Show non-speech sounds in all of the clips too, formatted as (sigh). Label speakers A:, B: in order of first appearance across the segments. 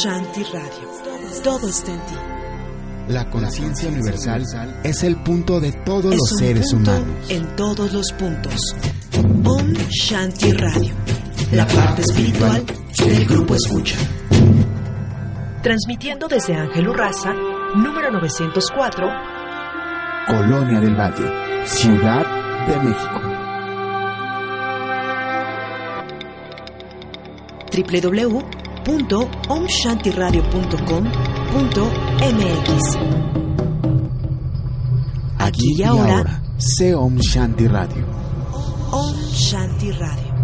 A: Shanti Radio. Todo está en ti.
B: La conciencia universal es el punto de todos los seres humanos.
A: En todos los puntos. Om Shanti Radio. La parte espiritual del grupo Escucha. Transmitiendo desde Ángel Urraza, número 904.
B: Colonia del Valle, Ciudad de México.
A: www www.omshantiradio.com.mx
B: Aquí y ahora, sé Om Shanti Radio.
A: Om Shanti Radio.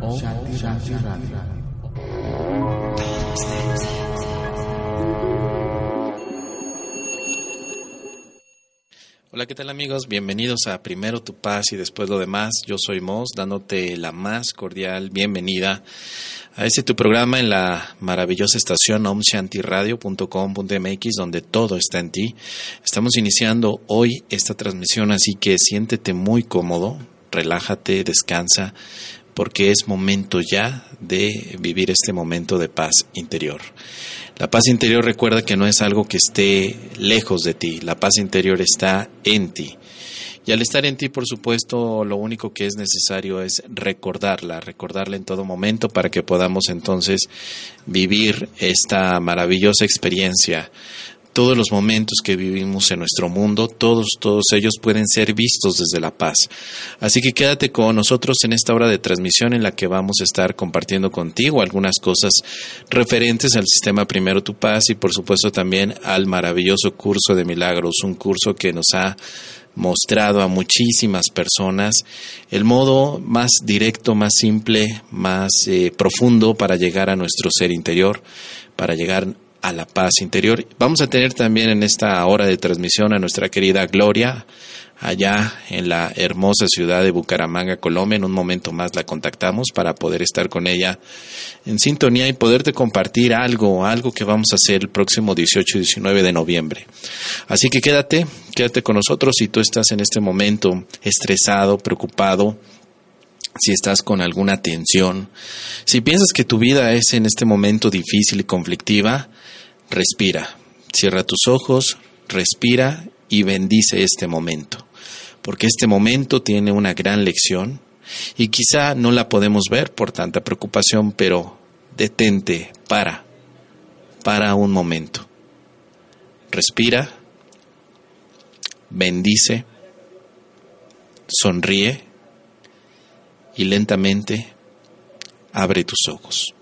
B: Om Shanti Radio.
C: Hola, ¿qué tal amigos? Bienvenidos a Primero tu paz y después lo demás. Yo soy Moss, dándote la más cordial bienvenida a este tu programa en la maravillosa estación omshantiradio.com.mx donde todo está en ti. Estamos iniciando hoy esta transmisión, así que siéntete muy cómodo, relájate, descansa, porque es momento ya de vivir este momento de paz interior. La paz interior recuerda que no es algo que esté lejos de ti, la paz interior está en ti. Y al estar en ti, por supuesto, lo único que es necesario es recordarla, recordarla en todo momento para que podamos entonces vivir esta maravillosa experiencia todos los momentos que vivimos en nuestro mundo, todos, todos ellos pueden ser vistos desde la paz. Así que quédate con nosotros en esta hora de transmisión en la que vamos a estar compartiendo contigo algunas cosas referentes al sistema Primero Tu Paz y por supuesto también al maravilloso curso de milagros, un curso que nos ha mostrado a muchísimas personas el modo más directo, más simple, más eh, profundo para llegar a nuestro ser interior, para llegar a la paz interior. Vamos a tener también en esta hora de transmisión a nuestra querida Gloria, allá en la hermosa ciudad de Bucaramanga, Colombia. En un momento más la contactamos para poder estar con ella en sintonía y poderte compartir algo, algo que vamos a hacer el próximo 18 y 19 de noviembre. Así que quédate, quédate con nosotros si tú estás en este momento estresado, preocupado, si estás con alguna tensión, si piensas que tu vida es en este momento difícil y conflictiva, respira, cierra tus ojos, respira y bendice este momento, porque este momento tiene una gran lección y quizá no la podemos ver por tanta preocupación, pero detente, para, para un momento. Respira, bendice, sonríe y lentamente abre tus ojos.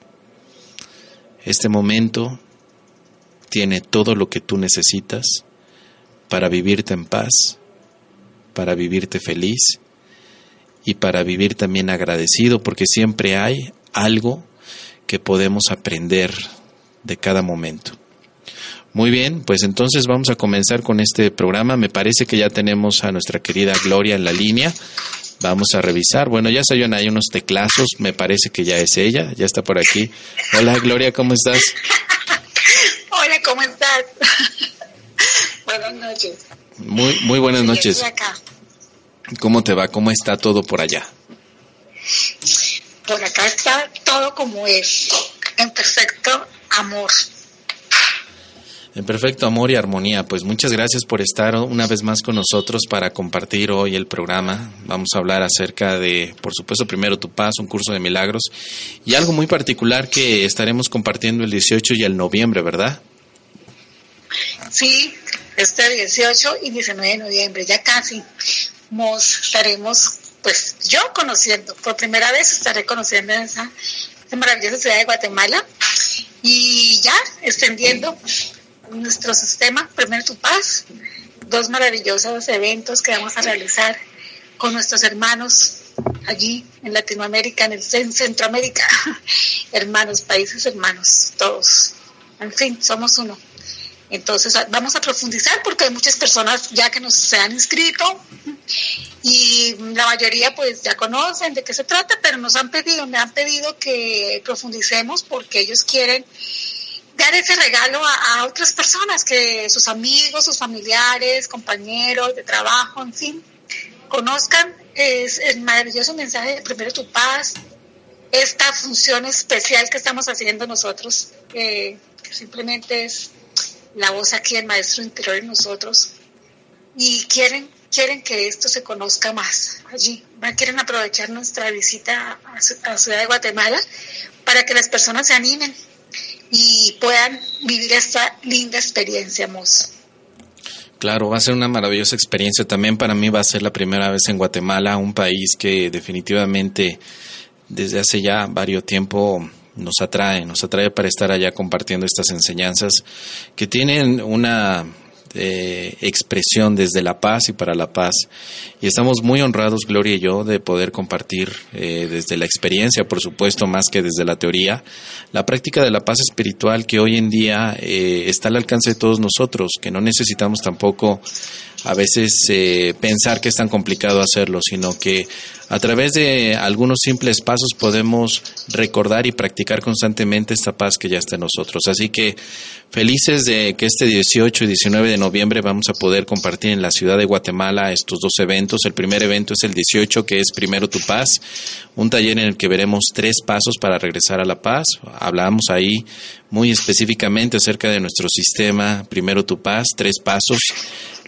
C: Este momento tiene todo lo que tú necesitas para vivirte en paz, para vivirte feliz y para vivir también agradecido, porque siempre hay algo que podemos aprender de cada momento. Muy bien, pues entonces vamos a comenzar con este programa. Me parece que ya tenemos a nuestra querida Gloria en la línea. Vamos a revisar. Bueno, ya oyen ahí unos teclazos. Me parece que ya es ella. Ya está por aquí. Hola, Gloria, ¿cómo estás?
D: Hola, ¿cómo estás? (laughs) buenas noches.
C: Muy, muy buenas noches. ¿Cómo te va? ¿Cómo está todo por allá?
D: Por acá está todo como es, en perfecto amor.
C: En perfecto amor y armonía. Pues muchas gracias por estar una vez más con nosotros para compartir hoy el programa. Vamos a hablar acerca de, por supuesto, primero tu paz, un curso de milagros y algo muy particular que estaremos compartiendo el 18 y el noviembre, ¿verdad?
D: Sí, este 18 y 19 de noviembre, ya casi nos estaremos pues yo conociendo, por primera vez estaré conociendo esa, esa maravillosa ciudad de Guatemala y ya extendiendo nuestro sistema, primero tu paz, dos maravillosos eventos que vamos a realizar con nuestros hermanos allí en Latinoamérica, en el en Centroamérica, (laughs) hermanos, países hermanos, todos. En fin, somos uno. Entonces vamos a profundizar porque hay muchas personas ya que nos se han inscrito y la mayoría pues ya conocen de qué se trata, pero nos han pedido, me han pedido que profundicemos porque ellos quieren dar ese regalo a, a otras personas, que sus amigos, sus familiares, compañeros de trabajo, en fin, conozcan. Es el maravilloso mensaje de Primero Tu Paz, esta función especial que estamos haciendo nosotros, que simplemente es la voz aquí del Maestro interior en nosotros, y quieren, quieren que esto se conozca más allí. Quieren aprovechar nuestra visita a, la Ciudad de Guatemala para que las personas se animen y puedan vivir esta linda experiencia, Mos.
C: Claro, va a ser una maravillosa experiencia. También para mí va a ser la primera vez en Guatemala, un país que definitivamente desde hace ya varios tiempo nos atrae, nos atrae para estar allá compartiendo estas enseñanzas que tienen una expresión desde la paz y para la paz. Y estamos muy honrados, Gloria y yo, de poder compartir eh, desde la experiencia, por supuesto, más que desde la teoría, la práctica de la paz espiritual que hoy en día eh, está al alcance de todos nosotros, que no necesitamos tampoco a veces pensar que es tan complicado hacerlo, sino que a través de algunos simples pasos podemos recordar y practicar constantemente esta paz que ya está en nosotros. Así que felices de que este 18 y 19 de noviembre vamos a poder compartir en la ciudad de Guatemala estos dos eventos. El primer evento es el 18, que es Primero tu Paz, un taller en el que veremos tres pasos para regresar a la paz. Hablamos ahí muy específicamente acerca de nuestro sistema, Primero tu Paz, tres pasos.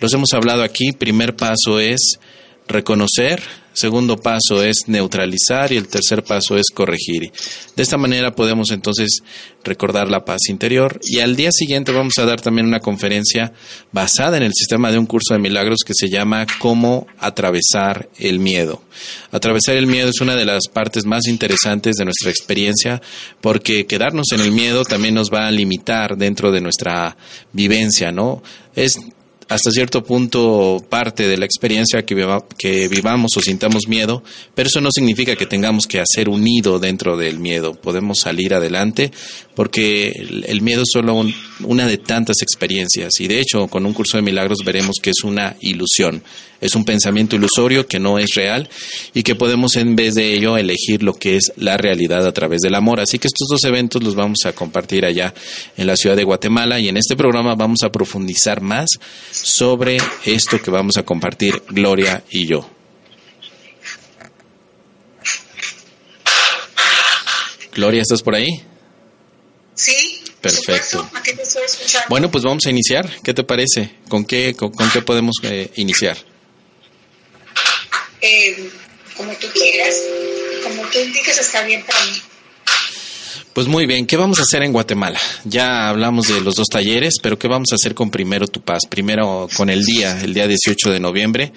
C: Los hemos hablado aquí. Primer paso es reconocer, segundo paso es neutralizar y el tercer paso es corregir. De esta manera podemos entonces recordar la paz interior y al día siguiente vamos a dar también una conferencia basada en el sistema de un curso de milagros que se llama Cómo atravesar el miedo. Atravesar el miedo es una de las partes más interesantes de nuestra experiencia porque quedarnos en el miedo también nos va a limitar dentro de nuestra vivencia, ¿no? Es hasta cierto punto parte de la experiencia que, vivamos o sintamos miedo, pero eso no significa que tengamos que hacer un nido dentro del miedo. Podemos salir adelante porque el, miedo es solo una de tantas experiencias y de hecho con un curso de milagros veremos que es una ilusión. Es un pensamiento ilusorio que no es real y que podemos en vez de ello elegir lo que es la realidad a través del amor. Así que estos dos eventos los vamos a compartir allá en la ciudad de Guatemala y en este programa vamos a profundizar más sobre esto que vamos a compartir Gloria y yo. Gloria, ¿estás por ahí?
D: Sí.
C: Perfecto. Bueno, pues vamos a iniciar. ¿Qué te parece? ¿Con qué, con, qué podemos eh, iniciar?
D: Eh, como tú quieras, como tú indiques, está bien para mí.
C: Pues muy bien, ¿qué vamos a hacer en Guatemala? Ya hablamos de los dos talleres, pero ¿qué vamos a hacer con Primero Tu Paz? Primero con el día, el día 18 de noviembre.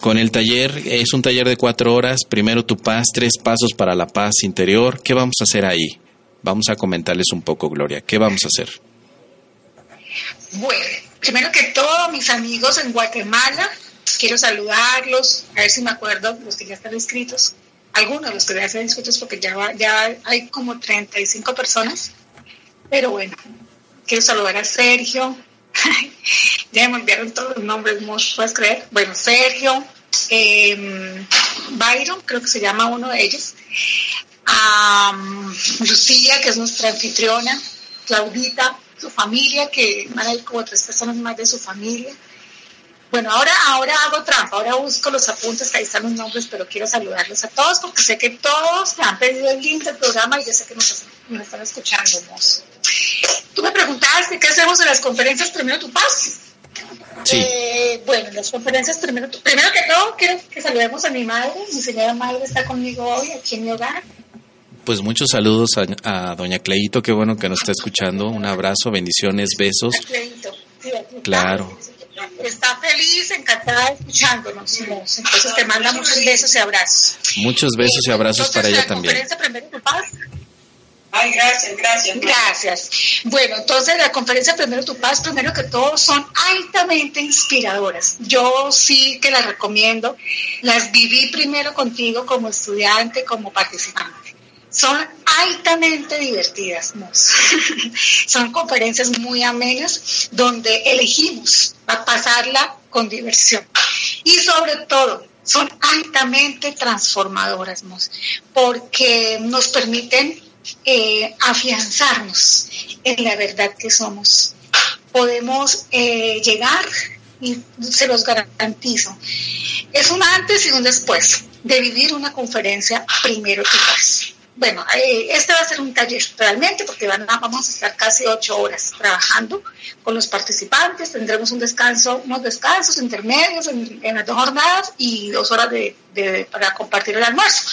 C: Con el taller, es un taller de cuatro horas, Primero Tu Paz, tres pasos para la paz interior. ¿Qué vamos a hacer ahí? Vamos a comentarles un poco, Gloria. ¿Qué vamos a hacer?
D: Bueno, primero que todo, mis amigos en Guatemala, quiero saludarlos, a ver si me acuerdo, los que ya están inscritos, algunos de los que ya están inscritos, porque ya, ya hay como 35 personas, pero bueno, quiero saludar a Sergio, (laughs) ya me enviaron todos los nombres, ¿no puedes creer? Bueno, Sergio, eh, Byron, creo que se llama uno de ellos, a Lucía, que es nuestra anfitriona, Claudita, su familia, que van a ir como tres personas más de su familia, bueno, ahora, ahora hago trampa, ahora busco los apuntes, que ahí están los nombres, pero quiero saludarlos a todos porque sé que todos me han pedido el link del programa y ya sé que nos, están escuchando. Tú me preguntaste qué hacemos en las conferencias Primero Tu Paz.
C: Sí.
D: Eh, bueno, las conferencias primero, primero que todo quiero que saludemos a mi madre, mi señora madre está conmigo hoy aquí en mi hogar.
C: Pues muchos saludos a, doña Cleito, qué bueno que nos está escuchando. Un abrazo, bendiciones, besos.
D: Cleito.
C: claro.
D: está feliz, encantada escuchándonos. Entonces te manda muchos besos y abrazos.
C: Muchos besos y abrazos para ella también.
D: Primero tu paz Ay, gracias, gracias. Gracias. Bueno, entonces la conferencia Primero Tu Paz, primero que todo, son altamente inspiradoras. Yo sí que las recomiendo. Las viví primero contigo como estudiante, como participante. Son altamente divertidas, (laughs) son conferencias muy amenas donde elegimos pasarla con diversión. Y sobre todo, son altamente transformadoras, porque nos permiten eh, afianzarnos en la verdad que somos. Podemos eh, llegar, y se los garantizo, es un antes y un después de vivir una conferencia primero paz. Bueno, eh, este va a ser un taller realmente porque vamos a estar casi ocho horas trabajando con los participantes. Tendremos un descanso, unos descansos intermedios en, las dos jornadas y dos horas de, para compartir el almuerzo.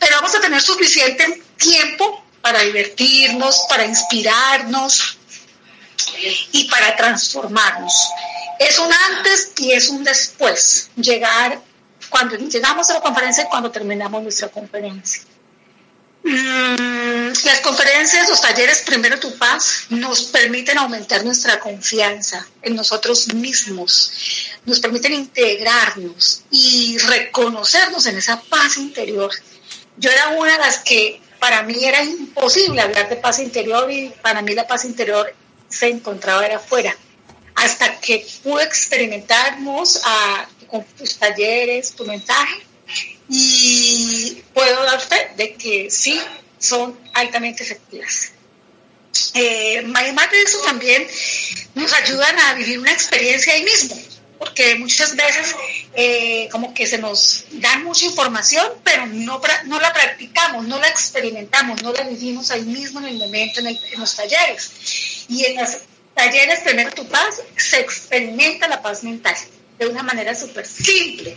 D: Pero vamos a tener suficiente tiempo para divertirnos, para inspirarnos y para transformarnos. Es un antes y es un después. Llegar cuando llegamos a la conferencia y cuando terminamos nuestra conferencia. Mm, las conferencias, los talleres Primero Tu Paz nos permiten aumentar nuestra confianza en nosotros mismos, nos permiten integrarnos y reconocernos en esa paz interior. Yo era una de las que para mí era imposible hablar de paz interior y para mí la paz interior se encontraba era afuera. Hasta que pude experimentarnos a, con tus talleres, tu mensaje, y puedo dar fe de que sí, son altamente efectivas. Eh, además de eso también nos ayudan a vivir una experiencia ahí mismo porque muchas veces eh, como que se nos da mucha información, pero no, no la practicamos, no la experimentamos, no la vivimos ahí mismo en el momento, en, los talleres. Y en los talleres Primero Tu Paz se experimenta la paz mental de una manera súper simple.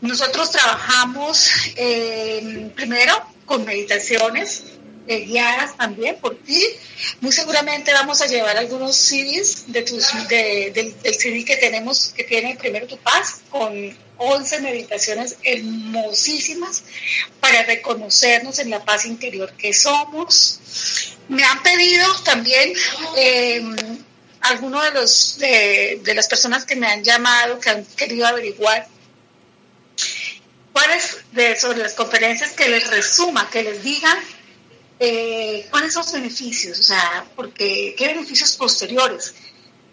D: Nosotros trabajamos eh, primero con meditaciones, guiadas también por ti. Muy seguramente vamos a llevar algunos CDs de tus, de, del CD que tenemos, que tiene Primero Tu Paz, con 11 meditaciones hermosísimas para reconocernos en la paz interior que somos. Me han pedido también eh, algunos de los de las personas que me han llamado, que han querido averiguar sobre las conferencias que les resuma, que les digan eh, cuáles son los beneficios, o sea, porque qué beneficios posteriores.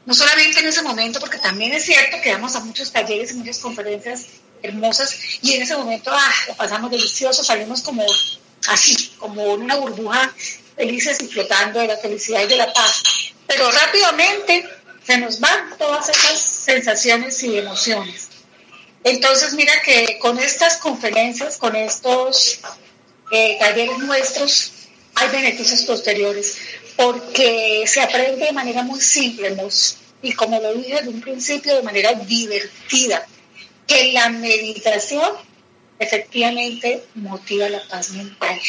D: No solamente en ese momento, porque también es cierto que vamos a muchos talleres y muchas conferencias hermosas y en ese momento ah, lo pasamos delicioso, salimos como así, como en una burbuja felices y flotando de la felicidad y de la paz. Pero rápidamente se nos van todas esas sensaciones y emociones. Entonces, mira que con estas conferencias, con estos eh, talleres nuestros, hay beneficios posteriores, porque se aprende de manera muy simple, y como lo dije desde un principio, de manera divertida, que la meditación efectivamente motiva la paz mental.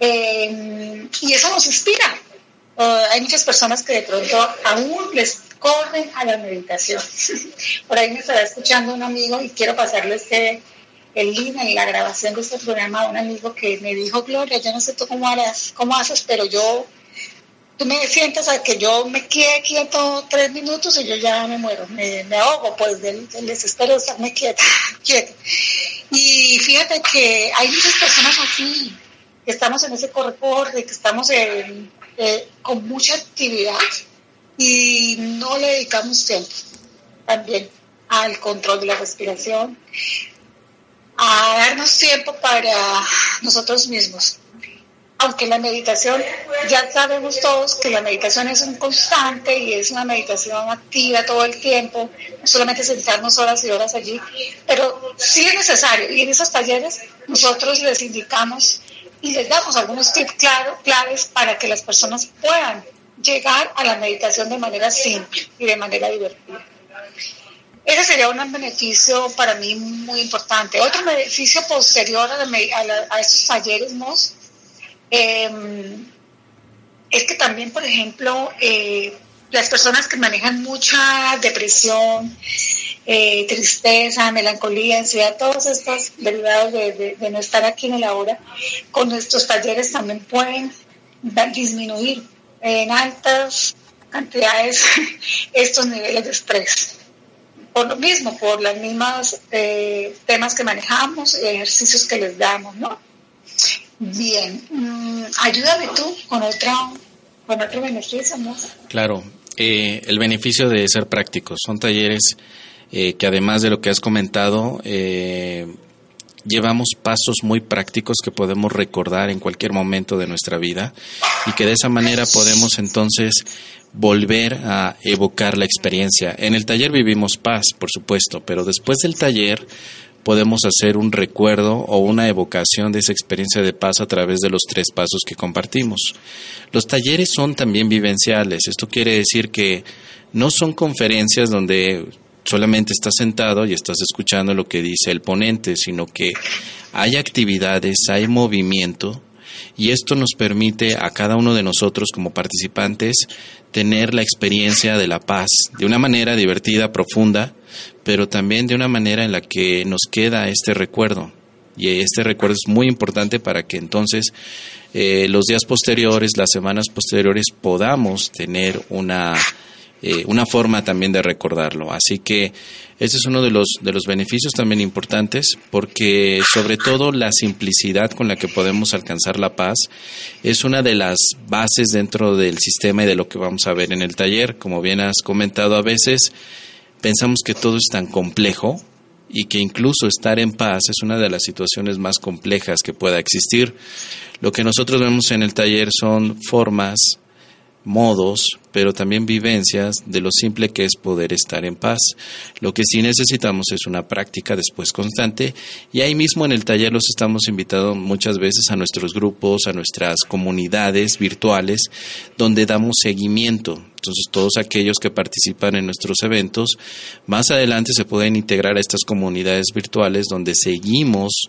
D: Eh, y eso nos inspira. Uh, hay muchas personas que de pronto aún les corren a la meditación. Por ahí me estará escuchando un amigo y quiero pasarle este el link en la grabación de este programa a un amigo que me dijo, Gloria, yo no sé tú cómo harás, cómo haces, pero yo, tú me sientas a que yo me quede quieto tres minutos y yo ya me muero, me, ahogo pues del, desespero de estarme quieta, (laughs) quieta. Y fíjate que hay muchas personas así, que estamos en ese corre que estamos eh, con mucha actividad y no le dedicamos tiempo también al control de la respiración, a darnos tiempo para nosotros mismos. Aunque la meditación, ya sabemos todos que la meditación es un constante y es una meditación activa todo el tiempo, no solamente sentarnos horas y horas allí, pero sí es necesario. Y en esos talleres nosotros les indicamos y les damos algunos tips claro, claves para que las personas puedan llegar a la meditación de manera simple y de manera divertida. Ese sería un beneficio para mí muy importante. Otro beneficio posterior a, estos talleres em, es que también, por ejemplo, eh, las personas que manejan mucha depresión, eh, tristeza, melancolía, ansiedad, todos estos derivados de, no estar aquí en el ahora, con nuestros talleres también pueden disminuir en altas cantidades (laughs) estos niveles de estrés. Por lo mismo, por los mismos eh, temas que manejamos, ejercicios que les damos, ¿no? Bien, mm, ayúdame tú con otro, con otro beneficio.
C: Claro, eh, el beneficio de ser prácticos. Son talleres eh, que además de lo que has comentado, eh, llevamos pasos muy prácticos que podemos recordar en cualquier momento de nuestra vida y que de esa manera podemos entonces volver a evocar la experiencia. En el taller vivimos paz, por supuesto, pero después del taller podemos hacer un recuerdo o una evocación de esa experiencia de paz a través de los tres pasos que compartimos. Los talleres son también vivenciales. Esto quiere decir que no son conferencias donde solamente estás sentado y estás escuchando lo que dice el ponente, sino que hay actividades, hay movimiento y esto nos permite a cada uno de nosotros como participantes tener la experiencia de la paz de una manera divertida, profunda, pero también de una manera en la que nos queda este recuerdo. Y este recuerdo es muy importante para que entonces eh, los días posteriores, las semanas posteriores, podamos tener una, eh, una forma también de recordarlo. Así que ese es uno de los, de los beneficios también importantes, porque sobre todo la simplicidad con la que podemos alcanzar la paz es una de las bases dentro del sistema y de lo que vamos a ver en el taller. Como bien has comentado a veces, pensamos que todo es tan complejo y que incluso estar en paz es una de las situaciones más complejas que pueda existir. Lo que nosotros vemos en el taller son formas, modos, pero también vivencias de lo simple que es poder estar en paz. Lo que sí necesitamos es una práctica después constante y ahí mismo en el taller los estamos invitando muchas veces a nuestros grupos, a nuestras comunidades virtuales, donde damos seguimiento. Entonces todos aquellos que participan en nuestros eventos, más adelante se pueden integrar a estas comunidades virtuales donde seguimos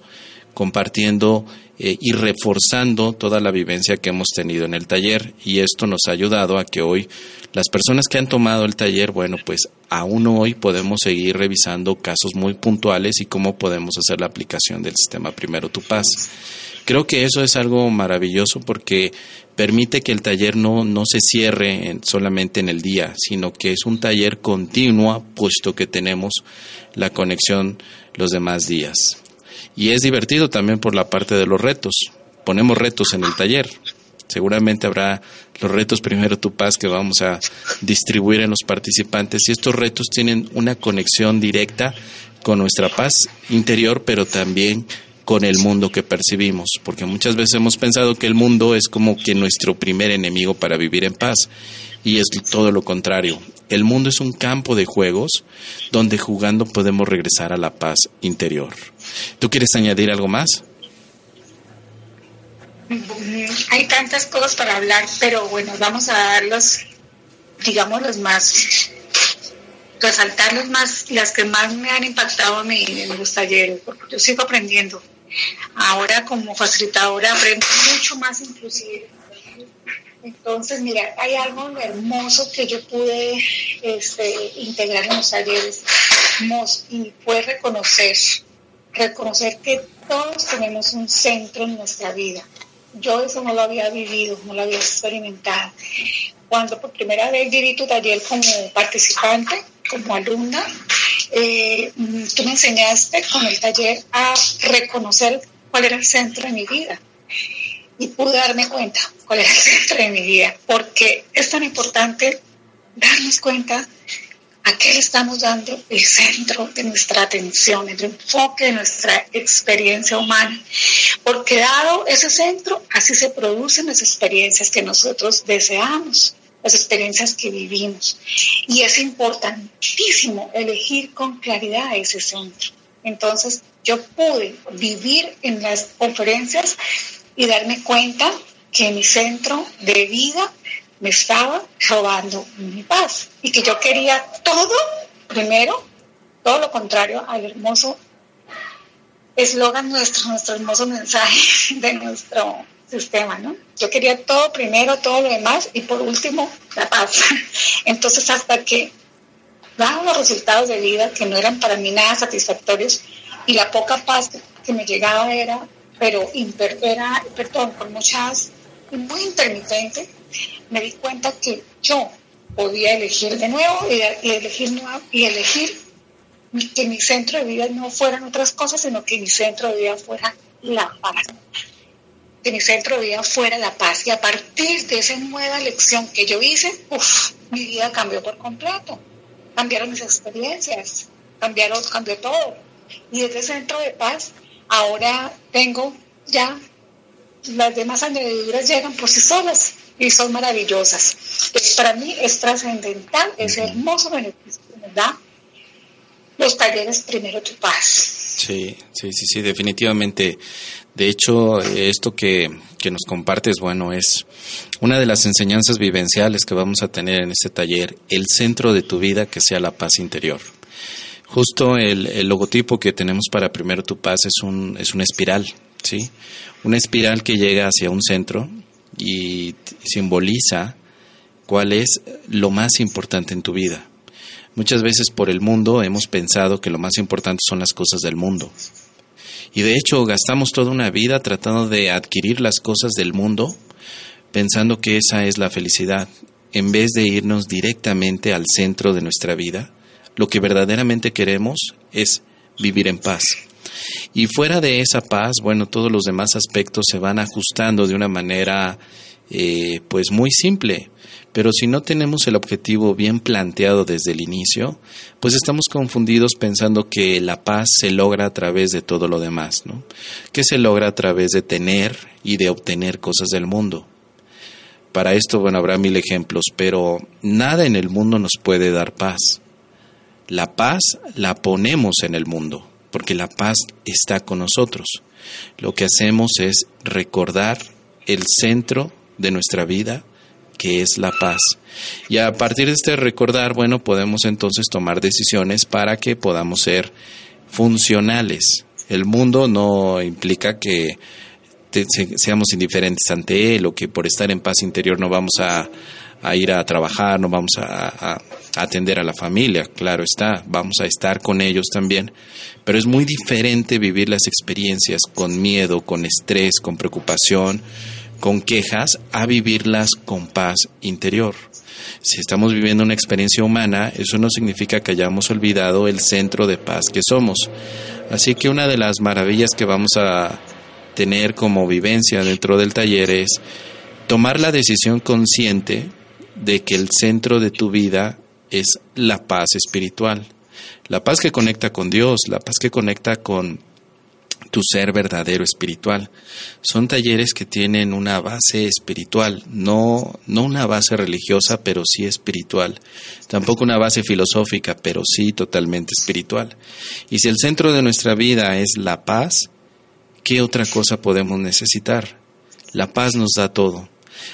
C: compartiendo eh, y reforzando toda la vivencia que hemos tenido en el taller y esto nos ha ayudado a que hoy las personas que han tomado el taller, bueno, pues aún hoy podemos seguir revisando casos muy puntuales y cómo podemos hacer la aplicación del sistema Primero Tu Paz. Creo que eso es algo maravilloso porque permite que el taller no, no se cierre solamente en el día, sino que es un taller continuo, puesto que tenemos la conexión los demás días. Y es divertido también por la parte de los retos. Ponemos retos en el taller. Seguramente habrá los retos primero tu paz que vamos a distribuir en los participantes y estos retos tienen una conexión directa con nuestra paz interior, pero también con el mundo que percibimos, porque muchas veces hemos pensado que el mundo es como que nuestro primer enemigo para vivir en paz y es todo lo contrario. El mundo es un campo de juegos donde jugando podemos regresar a la paz interior. ¿Tú quieres añadir algo más?
D: Hay tantas cosas para hablar, pero bueno, vamos a dar los, digamos, los más, resaltar los más, las que más me han impactado a mí en los talleres, porque yo sigo aprendiendo. Ahora como facilitadora aprendo mucho más inclusive entonces, mira, hay algo hermoso que yo pude este, integrar en los talleres y fue reconocer, reconocer que todos tenemos un centro en nuestra vida. Yo eso no lo había vivido, no lo había experimentado. Cuando por primera vez viví tu taller como participante, como alumna, eh, tú me enseñaste con el taller a reconocer cuál era el centro de mi vida y pude darme cuenta cuál era el centro de mi vida, porque es tan importante darnos cuenta a qué le estamos dando el centro de nuestra atención, el enfoque de nuestra experiencia humana, porque dado ese centro, así se producen las experiencias que nosotros deseamos, las experiencias que vivimos. Y es importantísimo elegir con claridad ese centro. Entonces, yo pude vivir en las conferencias y darme cuenta que mi centro de vida me estaba robando mi paz y que yo quería todo primero, todo lo contrario al hermoso eslogan nuestro, nuestro hermoso mensaje (laughs) de nuestro sistema, ¿no? Yo quería todo primero, todo lo demás y por último la paz. (laughs) Entonces hasta que daban los resultados de vida que no eran para mí nada satisfactorios y la poca paz que me llegaba era, pero era, perdón, por muchas, muy intermitente, me di cuenta que yo podía elegir de nuevo y, elegir nuevo, y elegir que mi centro de vida no fueran otras cosas, sino que mi centro de vida fuera la paz que mi centro de vida fuera la paz. Y a partir de esa nueva lección que yo hice, uf, mi vida cambió por completo. Cambiaron mis experiencias, cambiaron, cambió todo. Y desde centro de paz, ahora tengo ya las demás añadiduras llegan por sí solas y son maravillosas. para mí es trascendental, es hermoso beneficio que me da los talleres Primero Tu Paz.
C: Sí, sí, sí, sí, definitivamente de hecho, esto que, nos compartes, bueno, es una de las enseñanzas vivenciales que vamos a tener en este taller, el centro de tu vida que sea la paz interior. Justo el, logotipo que tenemos para Primero Tu Paz es, un, es una espiral, ¿sí? Una espiral que llega hacia un centro y simboliza cuál es lo más importante en tu vida. Muchas veces por el mundo hemos pensado que lo más importante son las cosas del mundo, y de hecho gastamos toda una vida tratando de adquirir las cosas del mundo pensando que esa es la felicidad, en vez de irnos directamente al centro de nuestra vida. Lo que verdaderamente queremos es vivir en paz. Y fuera de esa paz, bueno, todos los demás aspectos se van ajustando de una manera eh, pues muy simple. Pero si no tenemos el objetivo bien planteado desde el inicio, pues estamos confundidos pensando que la paz se logra a través de todo lo demás, ¿no? Que se logra a través de tener y de obtener cosas del mundo. Para esto, bueno, habrá mil ejemplos, pero nada en el mundo nos puede dar paz. La paz la ponemos en el mundo, porque la paz está con nosotros. Lo que hacemos es recordar el centro de nuestra vida, que es la paz. Y a partir de este recordar, bueno, podemos entonces tomar decisiones para que podamos ser funcionales. El mundo no implica que seamos indiferentes ante él o que por estar en paz interior no vamos a, ir a trabajar, no vamos a, a, atender a la familia, claro está, vamos a estar con ellos también, pero es muy diferente vivir las experiencias con miedo, con estrés, con preocupación, con quejas a vivirlas con paz interior. Si estamos viviendo una experiencia humana, eso no significa que hayamos olvidado el centro de paz que somos. Así que una de las maravillas que vamos a tener como vivencia dentro del taller es tomar la decisión consciente de que el centro de tu vida es la paz espiritual. La paz que conecta con Dios, la paz que conecta con tu ser verdadero espiritual. Son talleres que tienen una base espiritual, no, no una base religiosa, pero sí espiritual. Tampoco una base filosófica, pero sí totalmente espiritual. Y si el centro de nuestra vida es la paz, ¿qué otra cosa podemos necesitar? La paz nos da todo.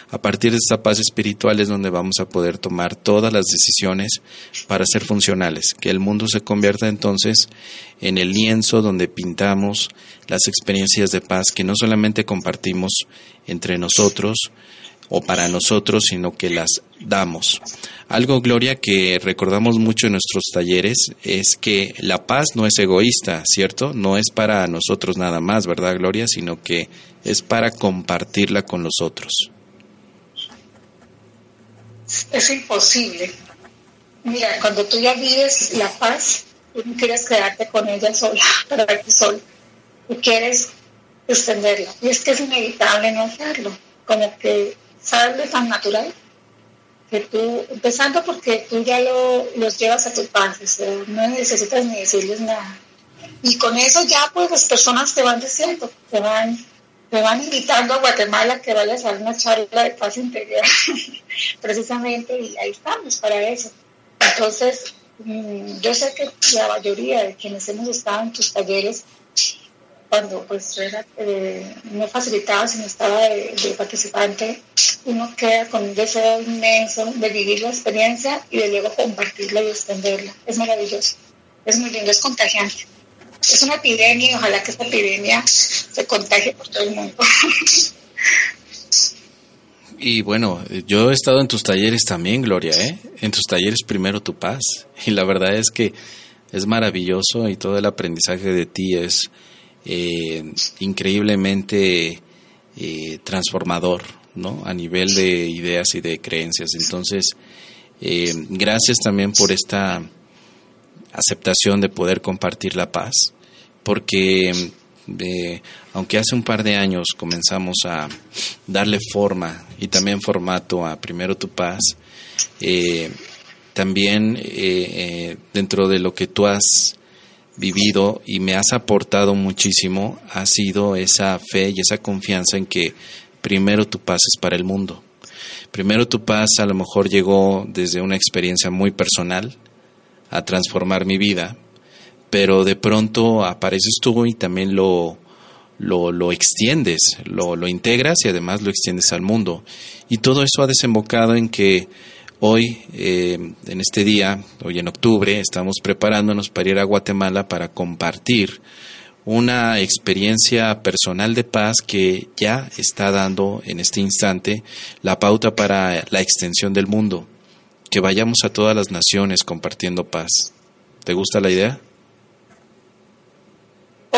C: A partir de esta paz espiritual es donde vamos a poder tomar todas las decisiones para ser funcionales, que el mundo se convierta entonces en el lienzo donde pintamos las experiencias de paz que no solamente compartimos entre nosotros o para nosotros, sino que las damos. Algo, Gloria, que recordamos mucho en nuestros talleres es que la paz no es egoísta, ¿cierto? No es para nosotros nada más, ¿verdad, Gloria? Sino que es para compartirla con los otros
D: es imposible. Mira, cuando tú ya vives la paz, tú no quieres quedarte con ella sola, (laughs) para ti sola. Tú quieres extenderla. Y es que es inevitable no hacerlo. Como que sale tan natural que tú, empezando porque tú ya lo, los llevas a tu paz, no necesitas ni decirles nada. Y con eso ya pues las personas te van diciendo, te van me van invitando a Guatemala que vayas a una charla de paz interior, (laughs) precisamente, y ahí estamos para eso. Entonces, mm, yo sé que la mayoría de quienes hemos estado en tus talleres, cuando pues era, eh, no facilitaba, sino estaba de, de, participante, uno queda con un deseo inmenso de vivir la experiencia y de luego compartirla y extenderla. Es maravilloso, es muy lindo, es contagiante es una epidemia y ojalá que esta epidemia se contagie por todo el mundo.
C: Y bueno, yo he estado en tus talleres también, Gloria, ¿eh? En tus talleres primero tu paz. Y la verdad es que es maravilloso y todo el aprendizaje de ti es eh, increíblemente eh, transformador, ¿no? A nivel de ideas y de creencias. Entonces, eh, gracias también por esta aceptación de poder compartir la paz, porque aunque hace un par de años comenzamos a darle forma y también formato a Primero Tu Paz, eh, también eh, dentro de lo que tú has vivido y me has aportado muchísimo ha sido esa fe y esa confianza en que primero tu paz es para el mundo. Primero tu paz a lo mejor llegó desde una experiencia muy personal a transformar mi vida, pero de pronto apareces tú y también lo, lo, lo extiendes, lo, lo integras y además lo extiendes al mundo. Y todo eso ha desembocado en que Hoy, eh, en este día, hoy en octubre, estamos preparándonos para ir a Guatemala para compartir una experiencia personal de paz que ya está dando en este instante la pauta para la extensión del mundo, que vayamos a todas las naciones compartiendo paz. ¿Te gusta la idea?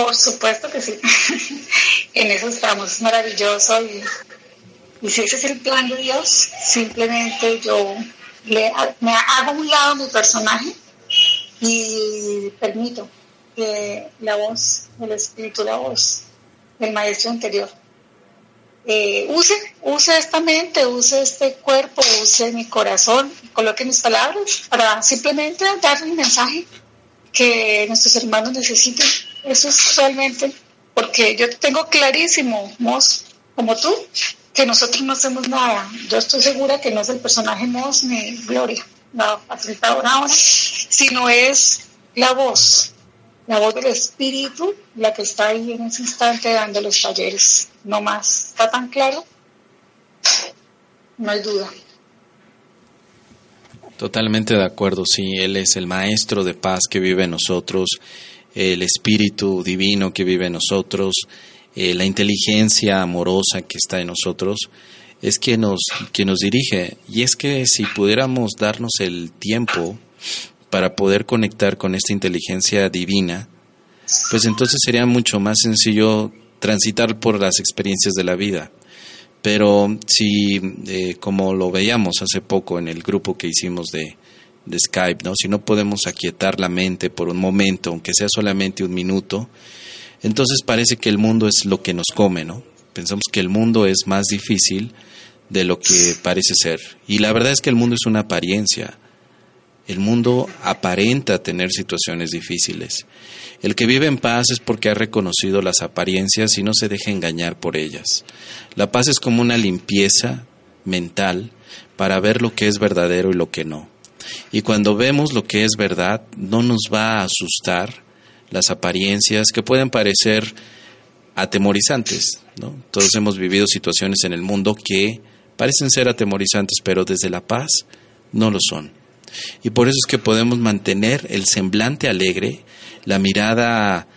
D: Por supuesto que sí. (laughs) en eso estamos, es maravilloso y y si ese es el plan de Dios, simplemente yo le, me hago un lado mi personaje y permito que la voz del Espíritu, la voz del Maestro interior, eh, use, use esta mente, use este cuerpo, use mi corazón, coloque mis palabras para simplemente dar un mensaje que nuestros hermanos necesiten. Eso es realmente, porque yo tengo clarísimo, Mos, como tú, que nosotros no hacemos nada. Yo estoy segura que no es el personaje Moss ni Gloria, la facilitadora sino es la voz, la voz del espíritu, la que está ahí en ese instante dando los talleres. No más. ¿Está tan claro? No hay duda.
C: Totalmente de acuerdo, sí, Él es el maestro de paz que vive en nosotros, el espíritu divino que vive en nosotros, eh, la inteligencia amorosa que está en nosotros, es que nos, que nos dirige. Y es que si pudiéramos darnos el tiempo para poder conectar con esta inteligencia divina, pues entonces sería mucho más sencillo transitar por las experiencias de la vida. Pero si, eh, como lo veíamos hace poco en el grupo que hicimos de, de Skype, ¿no? si no podemos aquietar la mente por un momento, aunque sea solamente un minuto, entonces parece que el mundo es lo que nos come, ¿no? Pensamos que el mundo es más difícil de lo que parece ser. Y la verdad es que el mundo es una apariencia. El mundo aparenta tener situaciones difíciles. El que vive en paz es porque ha reconocido las apariencias y no se deja engañar por ellas. La paz es como una limpieza mental para ver lo que es verdadero y lo que no. Y cuando vemos lo que es verdad, no nos va a asustar las apariencias que pueden parecer atemorizantes. ¿no? Todos hemos vivido situaciones en el mundo que parecen ser atemorizantes, pero desde la paz no lo son. Y por eso es que podemos mantener el semblante alegre, la mirada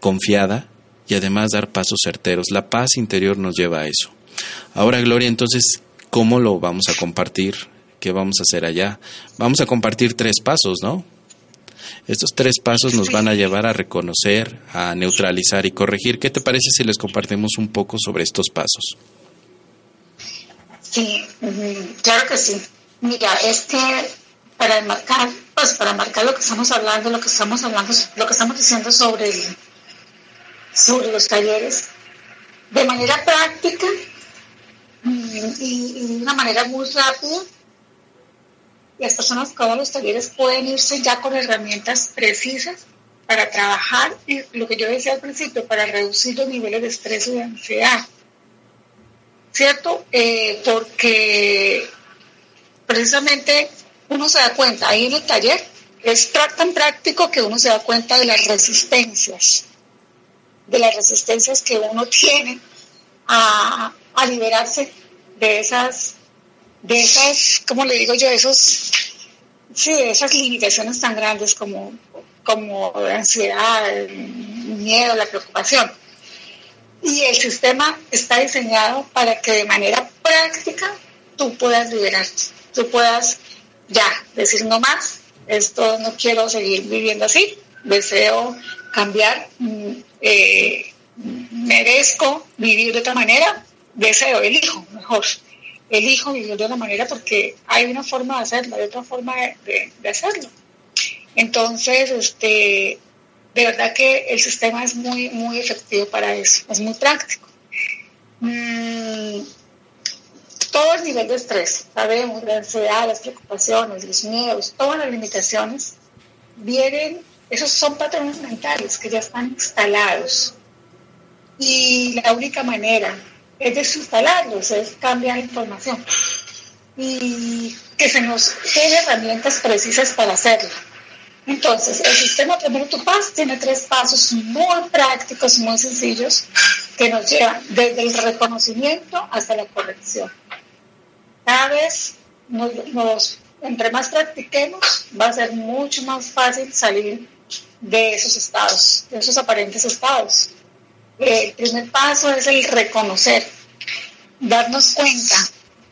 C: confiada y además dar pasos certeros. La paz interior nos lleva a eso. Ahora, Gloria, entonces, ¿cómo lo vamos a compartir? ¿Qué vamos a hacer allá? Vamos a compartir tres pasos, ¿no? Estos tres pasos nos van a llevar a reconocer, a neutralizar y corregir. ¿Qué te parece si les compartimos un poco sobre estos pasos?
D: Sí, claro que sí. Mira, es que para marcar, pues para marcar lo que estamos hablando, lo que estamos hablando, lo que estamos diciendo sobre, sobre los talleres, de manera práctica y, y de una manera muy rápida, las personas que van a los talleres pueden irse ya con herramientas precisas para trabajar y lo que yo decía al principio, para reducir los niveles de estrés y de ansiedad. ¿Cierto? Eh, porque precisamente uno se da cuenta, ahí en el taller es tan práctico que uno se da cuenta de las resistencias, de las resistencias que uno tiene a, a liberarse de esas de esas, como le digo yo, esos, sí, de esas limitaciones tan grandes como, como la ansiedad, el miedo, la preocupación. Y el sistema está diseñado para que de manera práctica tú puedas liberarte, tú puedas ya decir no más, esto no quiero seguir viviendo así, deseo cambiar, mm, eh, merezco vivir de otra manera, deseo, elijo mejor, elijo vivir de otra manera porque hay una forma de hacerlo, hay otra forma de, hacerlo. Entonces, este, de verdad que el sistema es muy, muy efectivo para eso, es muy práctico. Mm, todo el nivel de estrés, sabemos, la ansiedad, las preocupaciones, los miedos, todas las limitaciones, vienen, esos son patrones mentales que ya están instalados. Y la única manera es desinstalarlos, es cambiar información. Y que se nos den herramientas precisas para hacerlo. Entonces, el sistema Primero Tu Paz tiene tres pasos muy prácticos, muy sencillos, que nos llevan desde el reconocimiento hasta la corrección. Cada vez, entre más practiquemos, va a ser mucho más fácil salir de esos estados, de esos aparentes estados. El primer paso es el reconocer, darnos cuenta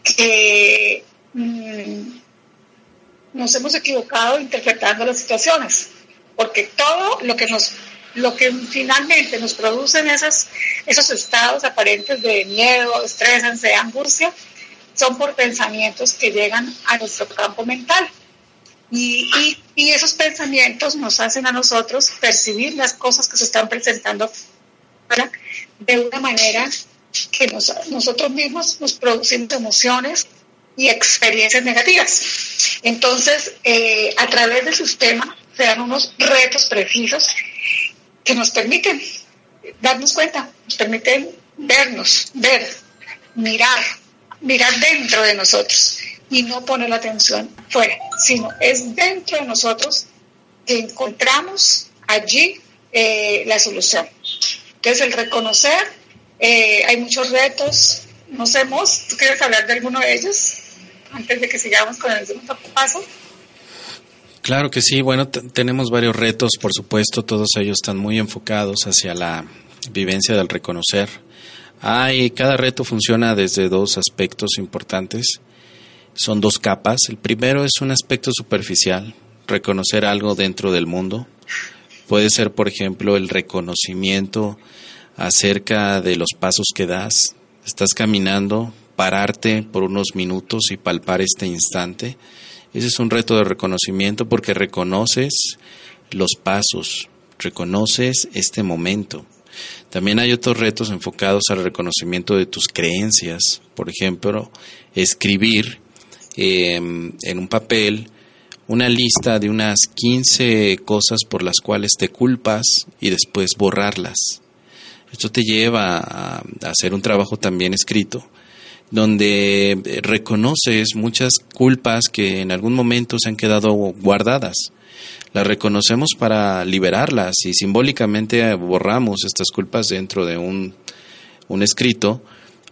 D: que mm, nos hemos equivocado interpretando las situaciones, porque todo lo que nos lo que finalmente nos producen esas, esos estados aparentes de miedo, estrés, ansiedad, angustia, son por pensamientos que llegan a nuestro campo mental. Y, y, esos pensamientos nos hacen a nosotros percibir las cosas que se están presentando de una manera que nosotros mismos nos producimos emociones y experiencias negativas. Entonces, eh, a través del sistema se dan unos retos precisos que nos permiten darnos cuenta, nos permiten vernos, ver, mirar, mirar dentro de nosotros y no poner la atención fuera, sino es dentro de nosotros que encontramos allí eh, la solución. Entonces, el reconocer, eh, hay muchos retos, no sé, ¿tú quieres hablar de alguno de ellos antes de que sigamos con el segundo paso?
C: Claro que sí, bueno, tenemos varios retos, por supuesto, todos ellos están muy enfocados hacia la vivencia del reconocer. Hay, cada reto funciona desde dos aspectos importantes. Son dos capas. El primero es un aspecto superficial, reconocer algo dentro del mundo. Puede ser, por ejemplo, el reconocimiento acerca de los pasos que das. Estás caminando, pararte por unos minutos y palpar este instante. Ese es un reto de reconocimiento porque reconoces los pasos, reconoces este momento. También hay otros retos enfocados al reconocimiento de tus creencias. Por ejemplo, escribir em, en un papel una lista de unas 15 cosas por las cuales te culpas y después borrarlas. Esto te lleva a hacer un trabajo también escrito, donde reconoces muchas culpas que en algún momento se han quedado guardadas. Las reconocemos para liberarlas y simbólicamente borramos estas culpas dentro de un, un escrito,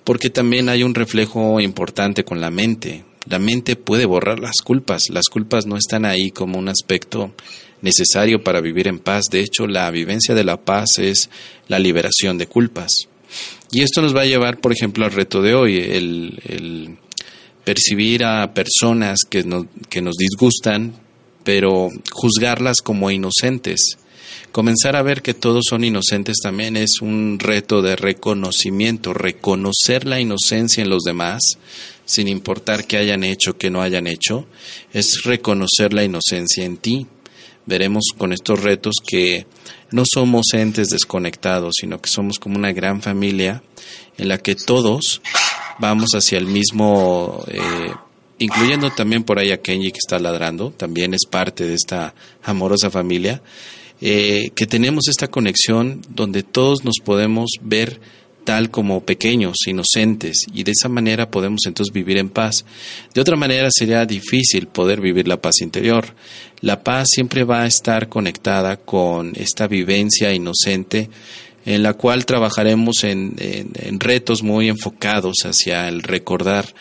C: porque también hay un reflejo importante con la mente. La mente puede borrar las culpas. Las culpas no están ahí como un aspecto necesario para vivir en paz. De hecho, la vivencia de la paz es la liberación de culpas. Y esto nos va a llevar, por ejemplo, al reto de hoy, el, percibir a personas que nos, disgustan, pero juzgarlas como inocentes. Comenzar a ver que todos son inocentes también es un reto de reconocimiento, reconocer la inocencia en los demás, sin importar qué hayan hecho, qué no hayan hecho, es reconocer la inocencia en ti. Veremos con estos retos que no somos entes desconectados, sino que somos como una gran familia en la que todos vamos hacia el mismo, eh, incluyendo también por ahí a Kenji que está ladrando, también es parte de esta amorosa familia, eh, que tenemos esta conexión donde todos nos podemos ver tal como pequeños, inocentes, y de esa manera podemos entonces vivir en paz. De otra manera sería difícil poder vivir la paz interior. La paz siempre va a estar conectada con esta vivencia inocente en la cual trabajaremos en, en retos muy enfocados hacia el recordar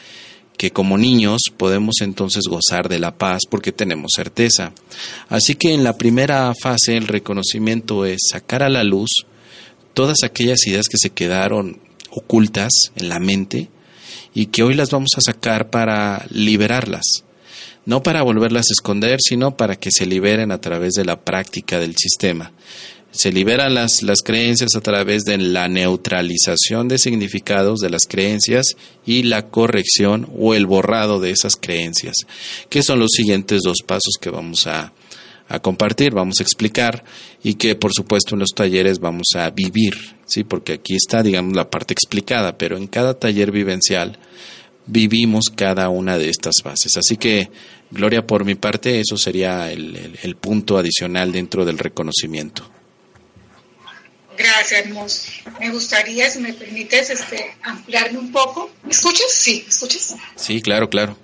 C: que como niños podemos entonces gozar de la paz porque tenemos certeza. Así que en la primera fase el reconocimiento es sacar a la luz todas aquellas ideas que se quedaron ocultas en la mente y que hoy las vamos a sacar para liberarlas. No para volverlas a esconder, sino para que se liberen a través de la práctica del sistema. Se liberan las, las creencias a través de la neutralización de significados de las creencias y la corrección o el borrado de esas creencias, que son los siguientes dos pasos que vamos a, a compartir, vamos a explicar y que por supuesto en los talleres vamos a vivir, sí, porque aquí está digamos la parte explicada, pero en cada taller vivencial vivimos cada una de estas bases. Así que, Gloria, por mi parte, eso sería el, el punto adicional dentro del reconocimiento.
D: Gracias, hermoso. Me gustaría, si me permites, este, ampliarme un poco. ¿Me escuchas? Sí, ¿me escuchas?
C: Sí, claro, claro.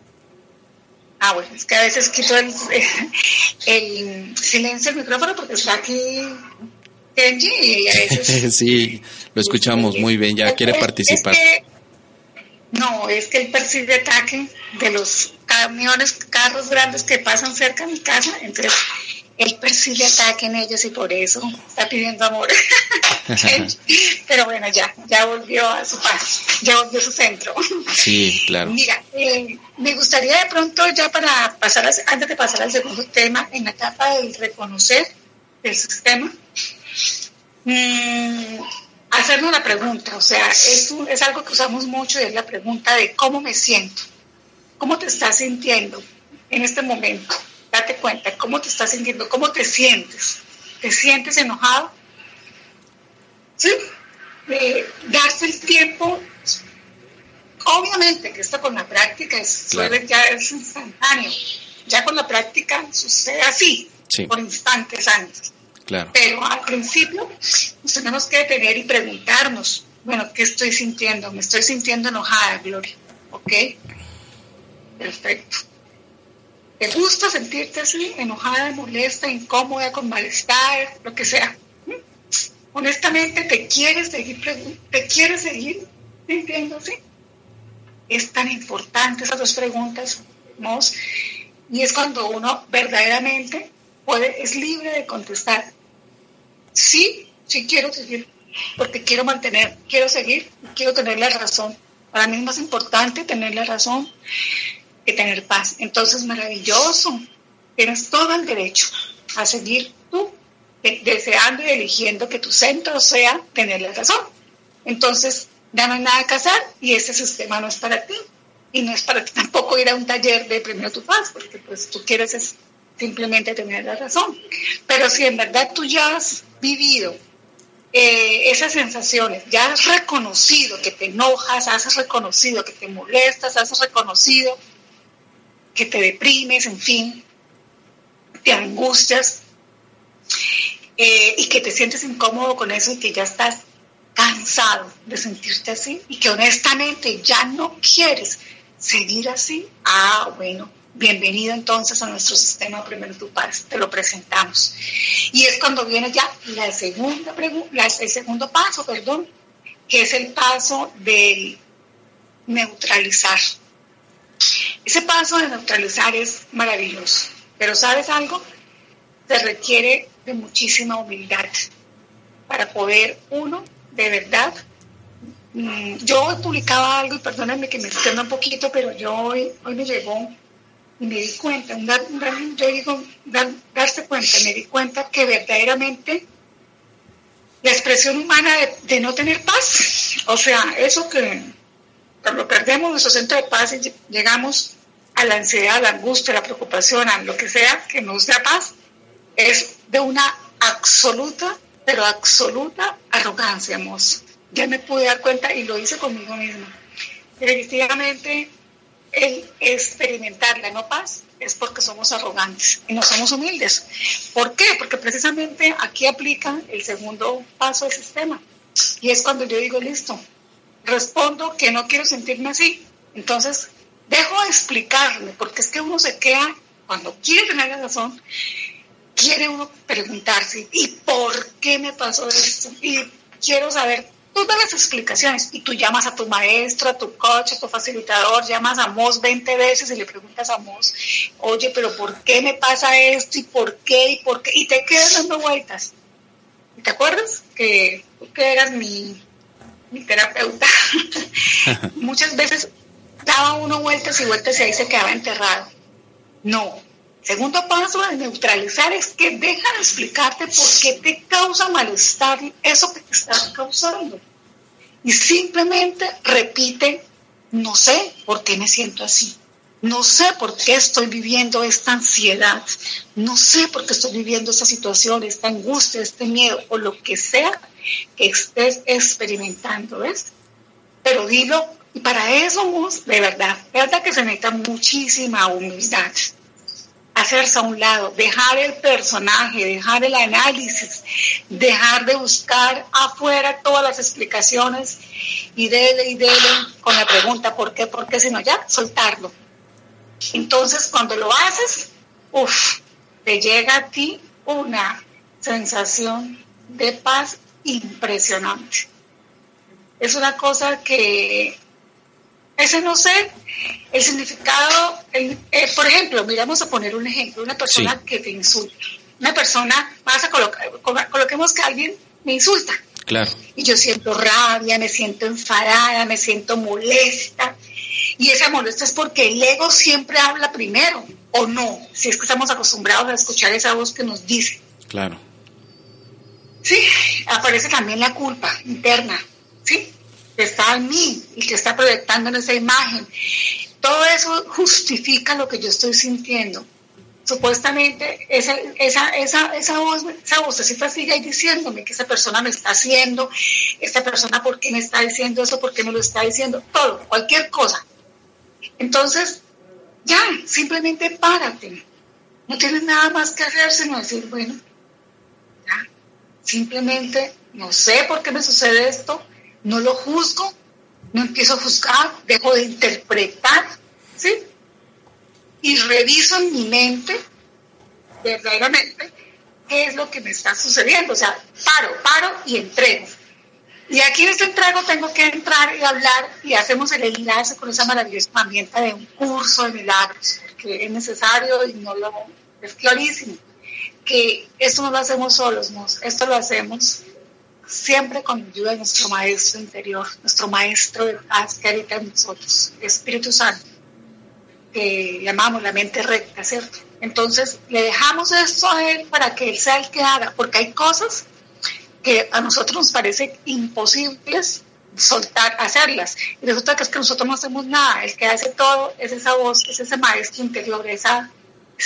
D: Ah, bueno, es que a veces quito el, (laughs) el silencio del micrófono porque está aquí Kenji y a veces... (laughs)
C: sí, lo escuchamos muy bien, ya quiere participar.
D: no, es que él percibe ataque de los camiones, carros grandes que pasan cerca de mi casa, entonces él percibe ataque en ellos y por eso está pidiendo amor. (laughs) Pero bueno, ya, ya volvió a su paz, ya volvió a su centro.
C: Sí, claro.
D: Mira, eh, me gustaría de pronto ya para pasar, antes de pasar al segundo tema, en la etapa del reconocer el sistema, mmm, hacernos la pregunta, o sea, es, es algo que usamos mucho y es la pregunta de cómo me siento, cómo te estás sintiendo en este momento date cuenta cómo te estás sintiendo, cómo te sientes. ¿Te sientes enojado? ¿Sí? Eh, darse el tiempo. Obviamente que esto con la práctica es, ya es instantáneo. Ya con la práctica sucede así, por instantes antes.
C: Claro.
D: Pero al principio nos tenemos que detener y preguntarnos, bueno, ¿qué estoy sintiendo? Me estoy sintiendo enojada, Gloria. ¿Ok? Perfecto. ¿Te gusta sentirte así, enojada, molesta, incómoda, con malestar, lo que sea? ¿Mm? Honestamente, ¿te quieres seguir, ¿te quieres seguir sintiendo así? Es tan importante esas dos preguntas, ¿no? Y es cuando uno verdaderamente puede, es libre de contestar. Sí, sí quiero seguir, porque quiero mantener, quiero seguir, quiero tener la razón. Para mí es más importante tener la razón que tener paz. Entonces, maravilloso. Tienes todo el derecho a seguir tú deseando y eligiendo que tu centro sea tener la razón. Entonces, ya no hay nada que hacer y este sistema no es para ti. Y no es para ti (laughs) tampoco ir a un taller de Primero Tu Paz, porque pues tú quieres es simplemente tener la razón. Pero si en verdad tú ya has vivido eh, esas sensaciones, ya has reconocido que te enojas, has reconocido que te molestas, has reconocido que te deprimes, en fin, te angustias eh, y que te sientes incómodo con eso y que ya estás cansado de sentirte así y que honestamente ya no quieres seguir así, ah, bueno, bienvenido entonces a nuestro sistema Primero Tu Paz, te lo presentamos. Y es cuando viene ya la segunda la, el segundo paso, perdón, que es el paso del neutralizar. Ese paso de neutralizar es maravilloso, pero ¿sabes algo? Se requiere de muchísima humildad para poder uno, de verdad, mm, yo publicaba algo y perdónenme que me extienda un poquito, pero yo hoy, hoy me llegó y me di cuenta, yo digo, darse cuenta, me di cuenta que verdaderamente la expresión humana de, de no tener paz, o sea, eso que cuando perdemos nuestro centro de paz y llegamos a la ansiedad, a la angustia, a la preocupación, a lo que sea que nos dé paz, es de una absoluta, pero absoluta arrogancia, mozo. Ya me pude dar cuenta y lo hice conmigo misma. Definitivamente, el experimentar la no paz es porque somos arrogantes y no somos humildes. ¿Por qué? Porque precisamente aquí aplica el segundo paso del sistema. Y es cuando yo digo, listo, respondo que no quiero sentirme así. Entonces, dejo de explicarme, porque es que uno se queda, cuando quiere tener razón, quiere uno preguntarse, ¿y por qué me pasó esto? Y quiero saber todas las explicaciones. Y tú llamas a tu maestro, a tu coach, a tu facilitador, llamas a Moss 20 veces y le preguntas a Moss, oye, pero ¿por qué me pasa esto? ¿Y por qué? ¿Y por qué? Y te quedas dando vueltas. ¿Te acuerdas? Que que eras mi, mi terapeuta. (laughs) Muchas veces daba uno vueltas y vueltas y ahí se quedaba enterrado. No. Segundo paso de neutralizar es que deja de explicarte por qué te causa malestar eso que te está causando. Y simplemente repite, no sé por qué me siento así. No sé por qué estoy viviendo esta ansiedad. No sé por qué estoy viviendo esta situación, esta angustia, este miedo o lo que sea que estés experimentando, ¿ves? Pero dilo, y para eso, de verdad, de verdad que se necesita muchísima humildad. Hacerse a un lado, dejar el personaje, dejar el análisis, dejar de buscar afuera todas las explicaciones y dele y dele con la pregunta ¿por qué? ¿Por qué? Sino ya soltarlo entonces, cuando lo haces, uff, te llega a ti una sensación de paz impresionante. Es una cosa que, ese no sé, el significado, eh, por ejemplo, miramos a poner un ejemplo, una persona que te insulta, una persona, vas a colocar, coloquemos que alguien me insulta.
C: Claro.
D: Y yo siento rabia, me siento enfadada, me siento molesta, y esa molestia es porque el ego siempre habla primero, o no, si es que estamos acostumbrados a escuchar esa voz que nos dice.
C: Claro.
D: Sí, aparece también la culpa interna, ¿sí? Que está en mí y que está proyectando en esa imagen. Todo eso justifica lo que yo estoy sintiendo. Supuestamente esa, esa, esa, esa voz, esa vocecita sigue ahí diciéndome que esa persona me está haciendo, esta persona por qué me está diciendo eso, por qué me lo está diciendo, todo, cualquier cosa. Entonces, ya, simplemente párate. No tienes nada más que hacer sino decir, bueno, simplemente no sé por qué me sucede esto, no lo juzgo, no empiezo a juzgar, dejo de interpretar, ¿sí? Y reviso en mi mente, verdaderamente, qué es lo que me está sucediendo. O sea, paro, paro y entrego. Y aquí en este entrego tengo que entrar y hablar y hacemos el enlace con esa maravillosa herramienta de un curso de milagros, porque es necesario y no lo es clarísimo que esto no lo hacemos solos, esto lo hacemos siempre con ayuda de nuestro maestro interior, nuestro maestro de paz que habita en nosotros, Espíritu Santo, que llamamos la mente recta, ¿cierto? Entonces le dejamos esto a él para que él sea el que haga, porque hay cosas que a nosotros nos parece imposibles soltar, hacerlas. Y resulta que es que nosotros no hacemos nada. El que hace todo es esa voz, es ese maestro interior, esa,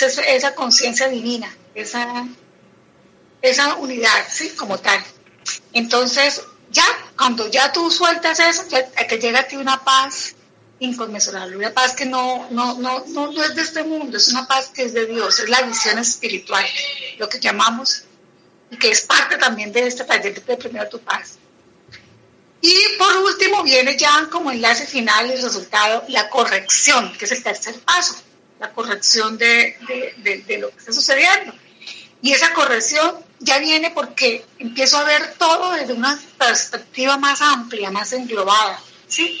D: esa, conciencia divina, esa, esa unidad, ¿sí? Como tal. Entonces, ya, cuando ya tú sueltas eso, ya te llega a ti una paz inconmensurable, una paz que no, no, no, no, no es de este mundo, es una paz que es de Dios, es la visión espiritual, lo que llamamos que es parte también de este taller de Primero Tu Paz. Y por último viene ya como enlace final el resultado, la corrección, que es el tercer paso, la corrección de, de, de, lo que está sucediendo. Y esa corrección ya viene porque empiezo a ver todo desde una perspectiva más amplia, más englobada. ¿sí?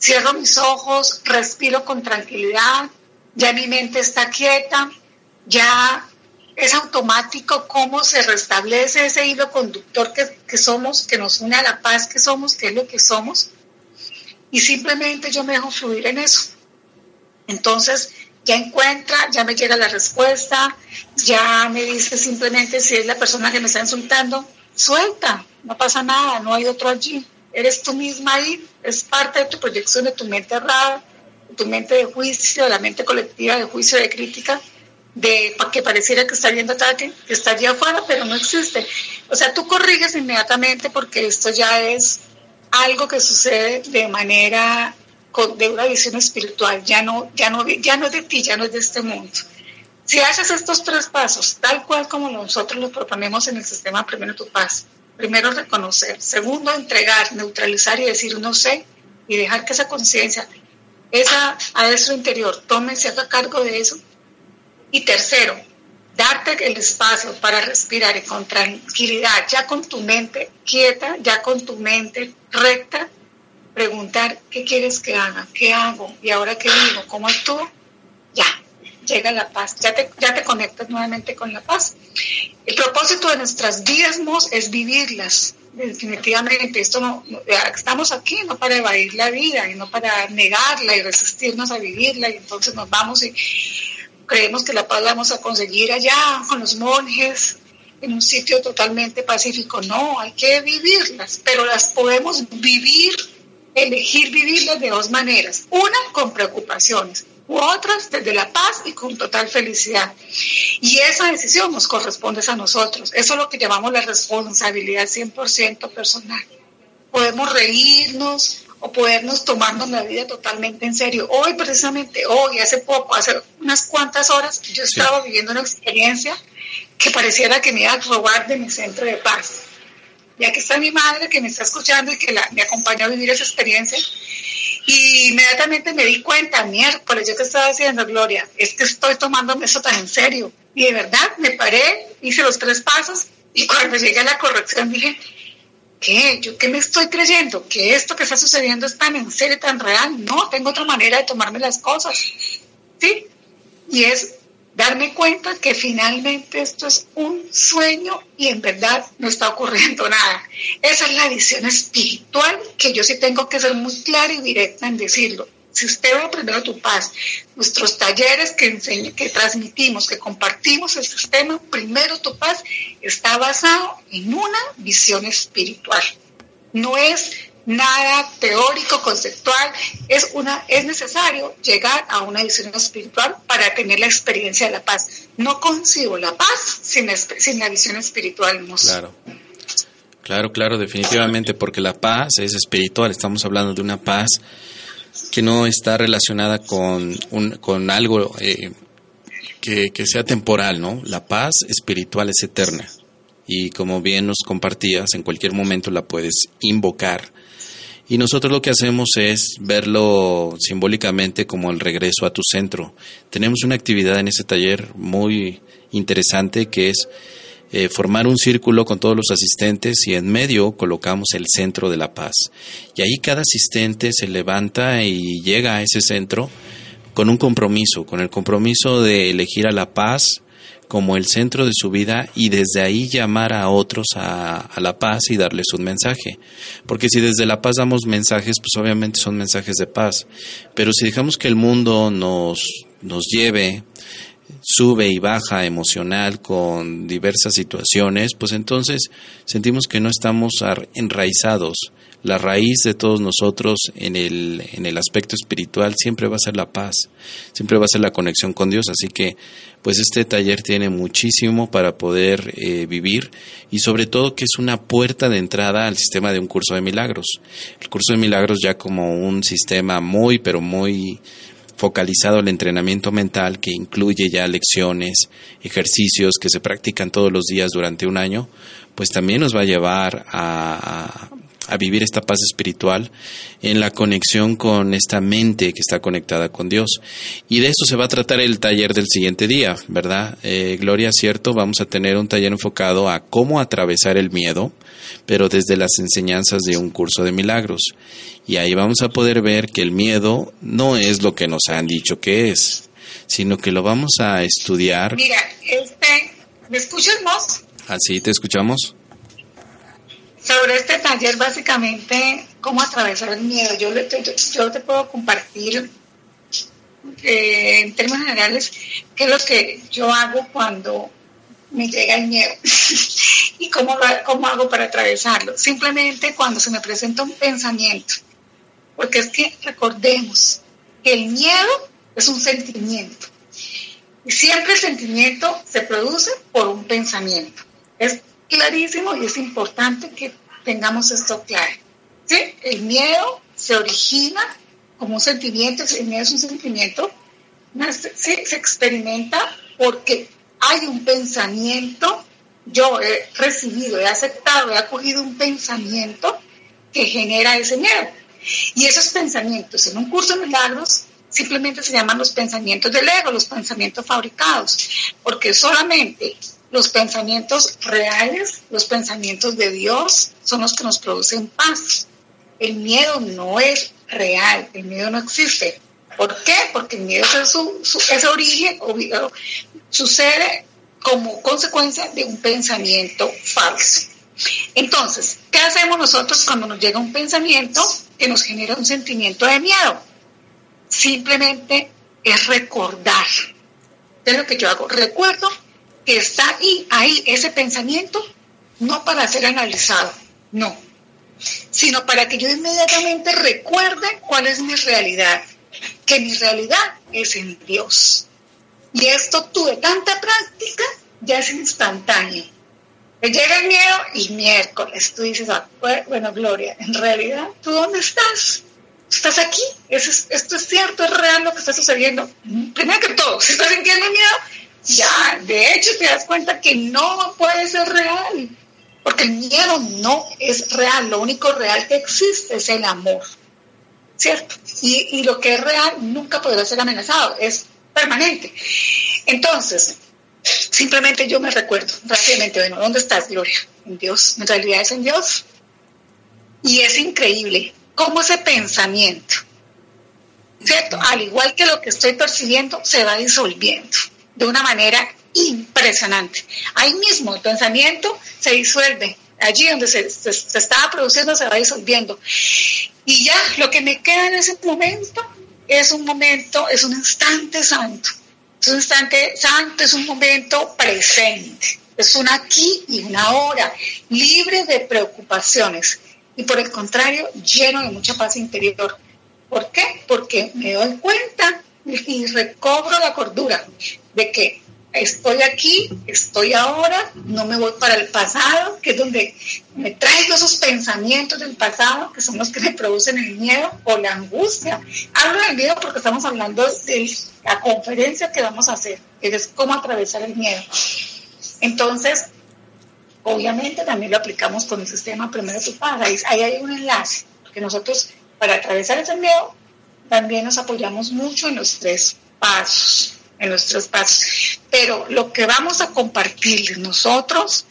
D: Cierro mis ojos, respiro con tranquilidad, ya mi mente está quieta, ya es automático cómo se restablece ese hilo conductor que, somos, que nos une a la paz que somos, que es lo que somos, y simplemente yo me dejo fluir en eso. Entonces, ya encuentra, ya me llega la respuesta, ya me dice simplemente si es la persona que me está insultando, suelta, no pasa nada, no hay otro allí, eres tú misma ahí, es parte de tu proyección, de tu mente errada, de tu mente de juicio, de la mente colectiva de juicio, de crítica, de que pareciera que está viendo ataque, que está allí afuera, pero no existe. O sea, tú corriges inmediatamente porque esto ya es algo que sucede de manera de una visión espiritual, ya no, ya no, ya no es de ti, ya no es de este mundo. Si haces estos tres pasos, tal cual como nosotros los proponemos en el sistema Primero Tu Paz, primero reconocer, segundo entregar, neutralizar y decir no sé, y dejar que esa conciencia, esa adentro interior, tome, se haga cargo de eso, y tercero, darte el espacio para respirar y con tranquilidad, ya con tu mente quieta, ya con tu mente recta, preguntar qué quieres que haga, qué hago y ahora qué digo, cómo actúo, ya. llega la paz, ya te, ya te conectas nuevamente con la paz. El propósito de nuestras vidas es vivirlas, definitivamente. Esto no, estamos aquí no para evadir la vida y no para negarla y resistirnos a vivirla y entonces nos vamos y creemos que la paz la vamos a conseguir allá con los monjes en un sitio totalmente pacífico. No, hay que vivirlas, pero las podemos vivir, elegir vivirlas de dos maneras. Una, con preocupaciones u otras desde la paz y con total felicidad. Y esa decisión nos corresponde a nosotros. Eso es lo que llamamos la responsabilidad 100% personal. Podemos reírnos o podernos tomarnos la vida totalmente en serio. Hoy, precisamente, hoy, hace poco, hace unas cuantas horas, yo estaba viviendo una experiencia que pareciera que me iba a robar de mi centro de paz. Ya que está mi madre que me está escuchando y que me acompañó a vivir esa experiencia, y inmediatamente me di cuenta, miércoles, yo que estaba haciendo, Gloria, es que estoy tomándome eso tan en serio. Y de verdad me paré, hice los tres pasos y cuando llegué a la corrección dije, ¿qué? ¿Yo qué me estoy creyendo? ¿Que esto que está sucediendo es tan en serio, tan real? No, tengo otra manera de tomarme las cosas. ¿Sí? Y es darme cuenta que finalmente esto es un sueño y en verdad no está ocurriendo nada. Esa es la visión espiritual que yo sí tengo que ser muy clara y directa en decirlo. Si usted va primero tu paz, nuestros talleres que, que transmitimos, que compartimos el sistema, primero tu paz, está basado en una visión espiritual. No es nada teórico, conceptual, es, una, es necesario llegar a una visión espiritual para tener la experiencia de la paz. No concibo la paz sin, sin la visión espiritual.
C: Claro. Claro, claro, definitivamente, porque la paz es espiritual. Estamos hablando de una paz que no está relacionada con, un, con algo eh, que, que sea temporal, ¿no? La paz espiritual es eterna. Y como bien nos compartías, en cualquier momento la puedes invocar y nosotros lo que hacemos es verlo simbólicamente como el regreso a tu centro. Tenemos una actividad en ese taller muy interesante que es eh, formar un círculo con todos los asistentes y en medio colocamos el centro de la paz. Y ahí cada asistente se levanta y llega a ese centro con un compromiso, con el compromiso de elegir a la paz como el centro de su vida y desde ahí llamar a otros a, la paz y darles un mensaje. Porque si desde la paz damos mensajes, pues obviamente son mensajes de paz. Pero si dejamos que el mundo nos, nos lleve, sube y baja emocional con diversas situaciones, pues entonces sentimos que no estamos enraizados la raíz de todos nosotros en el, en el aspecto espiritual siempre va a ser la paz, siempre va a ser la conexión con Dios. Así que, pues este taller tiene muchísimo para poder eh, vivir y sobre todo que es una puerta de entrada al sistema de un curso de milagros. El curso de milagros ya como un sistema muy, pero muy focalizado al entrenamiento mental que incluye ya lecciones, ejercicios que se practican todos los días durante un año, pues también nos va a llevar a, a vivir esta paz espiritual en la conexión con esta mente que está conectada con Dios. Y de eso se va a tratar el taller del siguiente día, ¿verdad? Eh, Gloria, cierto, vamos a tener un taller enfocado a cómo atravesar el miedo, pero desde las enseñanzas de un curso de milagros. Y ahí vamos a poder ver que el miedo no es lo que nos han dicho que es, sino que lo vamos a estudiar.
D: Mira, este, ¿me escuchas vos?
C: Así te escuchamos
D: sobre este taller básicamente cómo atravesar el miedo. Yo, yo te puedo compartir eh, en términos generales qué es lo que yo hago cuando me llega el miedo (laughs) y cómo, cómo hago para atravesarlo. Simplemente cuando se me presenta un pensamiento, porque es que recordemos que el miedo es un sentimiento y siempre el sentimiento se produce por un pensamiento. Es clarísimo y es importante que tengamos esto claro. ¿Sí? El miedo se origina como un sentimiento, el miedo es un sentimiento, se experimenta porque hay un pensamiento, yo he recibido, he aceptado, he acogido un pensamiento que genera ese miedo. Y esos pensamientos en un curso de milagros simplemente se llaman los pensamientos del ego, los pensamientos fabricados, porque solamente los pensamientos reales, los pensamientos de Dios, son los que nos producen paz. El miedo no es real, el miedo no existe. ¿Por qué? Porque el miedo es su, ese origen sucede como consecuencia de un pensamiento falso. Entonces, ¿qué hacemos nosotros cuando nos llega un pensamiento que nos genera un sentimiento de miedo? Simplemente es recordar. Es lo que yo hago. Recuerdo está ahí, ahí ese pensamiento, no para ser analizado, no, sino para que yo inmediatamente recuerde cuál es mi realidad, que mi realidad es en Dios. Y esto tuve tanta práctica, ya es instantáneo. Llega el miedo y miércoles tú dices, ah, bueno, Gloria, en realidad, ¿tú dónde estás? ¿Estás aquí? esto es cierto, es real lo que está sucediendo. Primero que todo, si estás sintiendo miedo, ya, de hecho te das cuenta que no puede ser real, porque el miedo no es real, lo único real que existe es el amor, ¿cierto? Y, y lo que es real nunca podrá ser amenazado, es permanente. Entonces, simplemente yo me recuerdo rápidamente, bueno, ¿dónde estás, Gloria? En Dios, en realidad es en Dios. Y es increíble cómo ese pensamiento, ¿cierto? Al igual que lo que estoy percibiendo, se va disolviendo de una manera impresionante. Ahí mismo el pensamiento se disuelve, allí donde se, estaba produciendo se va disolviendo. Y ya lo que me queda en ese momento es un momento, es un instante santo. Es un instante santo, es un momento presente. Es un aquí y una ahora, libre de preocupaciones y por el contrario, lleno de mucha paz interior. ¿Por qué? Porque me doy cuenta y recobro la cordura de que estoy aquí, estoy ahora, no me voy para el pasado, que es donde me traigo esos pensamientos del pasado, que son los que me producen el miedo o la angustia. Hablo del miedo porque estamos hablando de la conferencia que vamos a hacer, que es cómo atravesar el miedo. Entonces, obviamente también lo aplicamos con el sistema Primero Tu Paz. Ahí hay un enlace, porque nosotros para atravesar ese miedo también nos apoyamos mucho en los tres pasos en nuestros pasos. Pero lo que vamos a compartir nosotros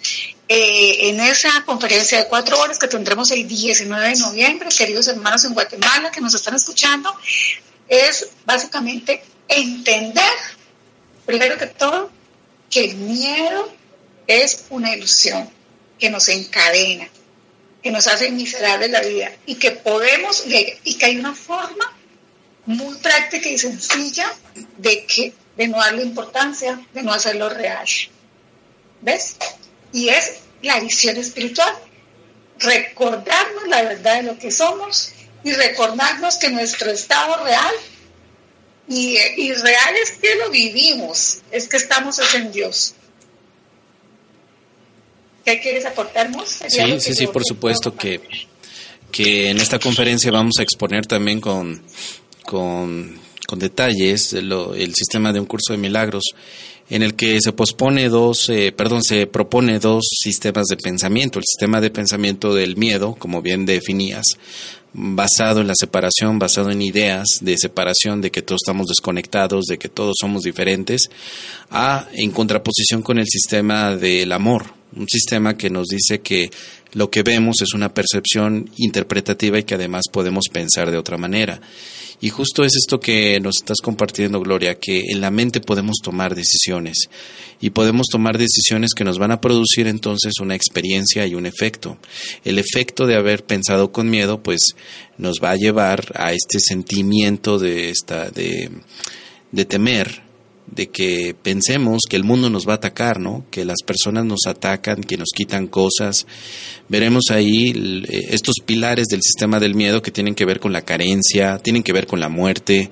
D: eh, en esa conferencia de cuatro horas que tendremos el 19 de noviembre, queridos hermanos en Guatemala que nos están escuchando, es básicamente entender, primero que todo, que el miedo es una ilusión que nos encadena, que nos hace miserables la vida y que podemos, y que hay una forma muy práctica y sencilla de que de no darle importancia, de no hacerlo real. ¿Ves? Y es la visión espiritual. Recordarnos la verdad de lo que somos y recordarnos que nuestro estado real y, real es que lo vivimos, es que estamos en Dios. ¿Qué quieres aportarnos?
C: Sí, sí, sí, por supuesto que, que en esta conferencia vamos a exponer también con, con con detalles el sistema de un curso de milagros en el que se pospone dos, eh, perdón, se propone dos sistemas de pensamiento. El sistema de pensamiento del miedo, como bien definías, basado en la separación, basado en ideas de separación, de que todos estamos desconectados, de que todos somos diferentes, a en contraposición con el sistema del amor, un sistema que nos dice que lo que vemos es una percepción interpretativa y que además podemos pensar de otra manera. Y justo es esto que nos estás compartiendo, Gloria, que en la mente podemos tomar decisiones y podemos tomar decisiones que nos van a producir entonces una experiencia y un efecto. El efecto de haber pensado con miedo, pues nos va a llevar a este sentimiento de esta, de, de temer, de que pensemos que el mundo nos va a atacar, ¿no? Que las personas nos atacan, que nos quitan cosas. Veremos ahí eh, estos pilares del sistema del miedo que tienen que ver con la carencia, tienen que ver con la muerte,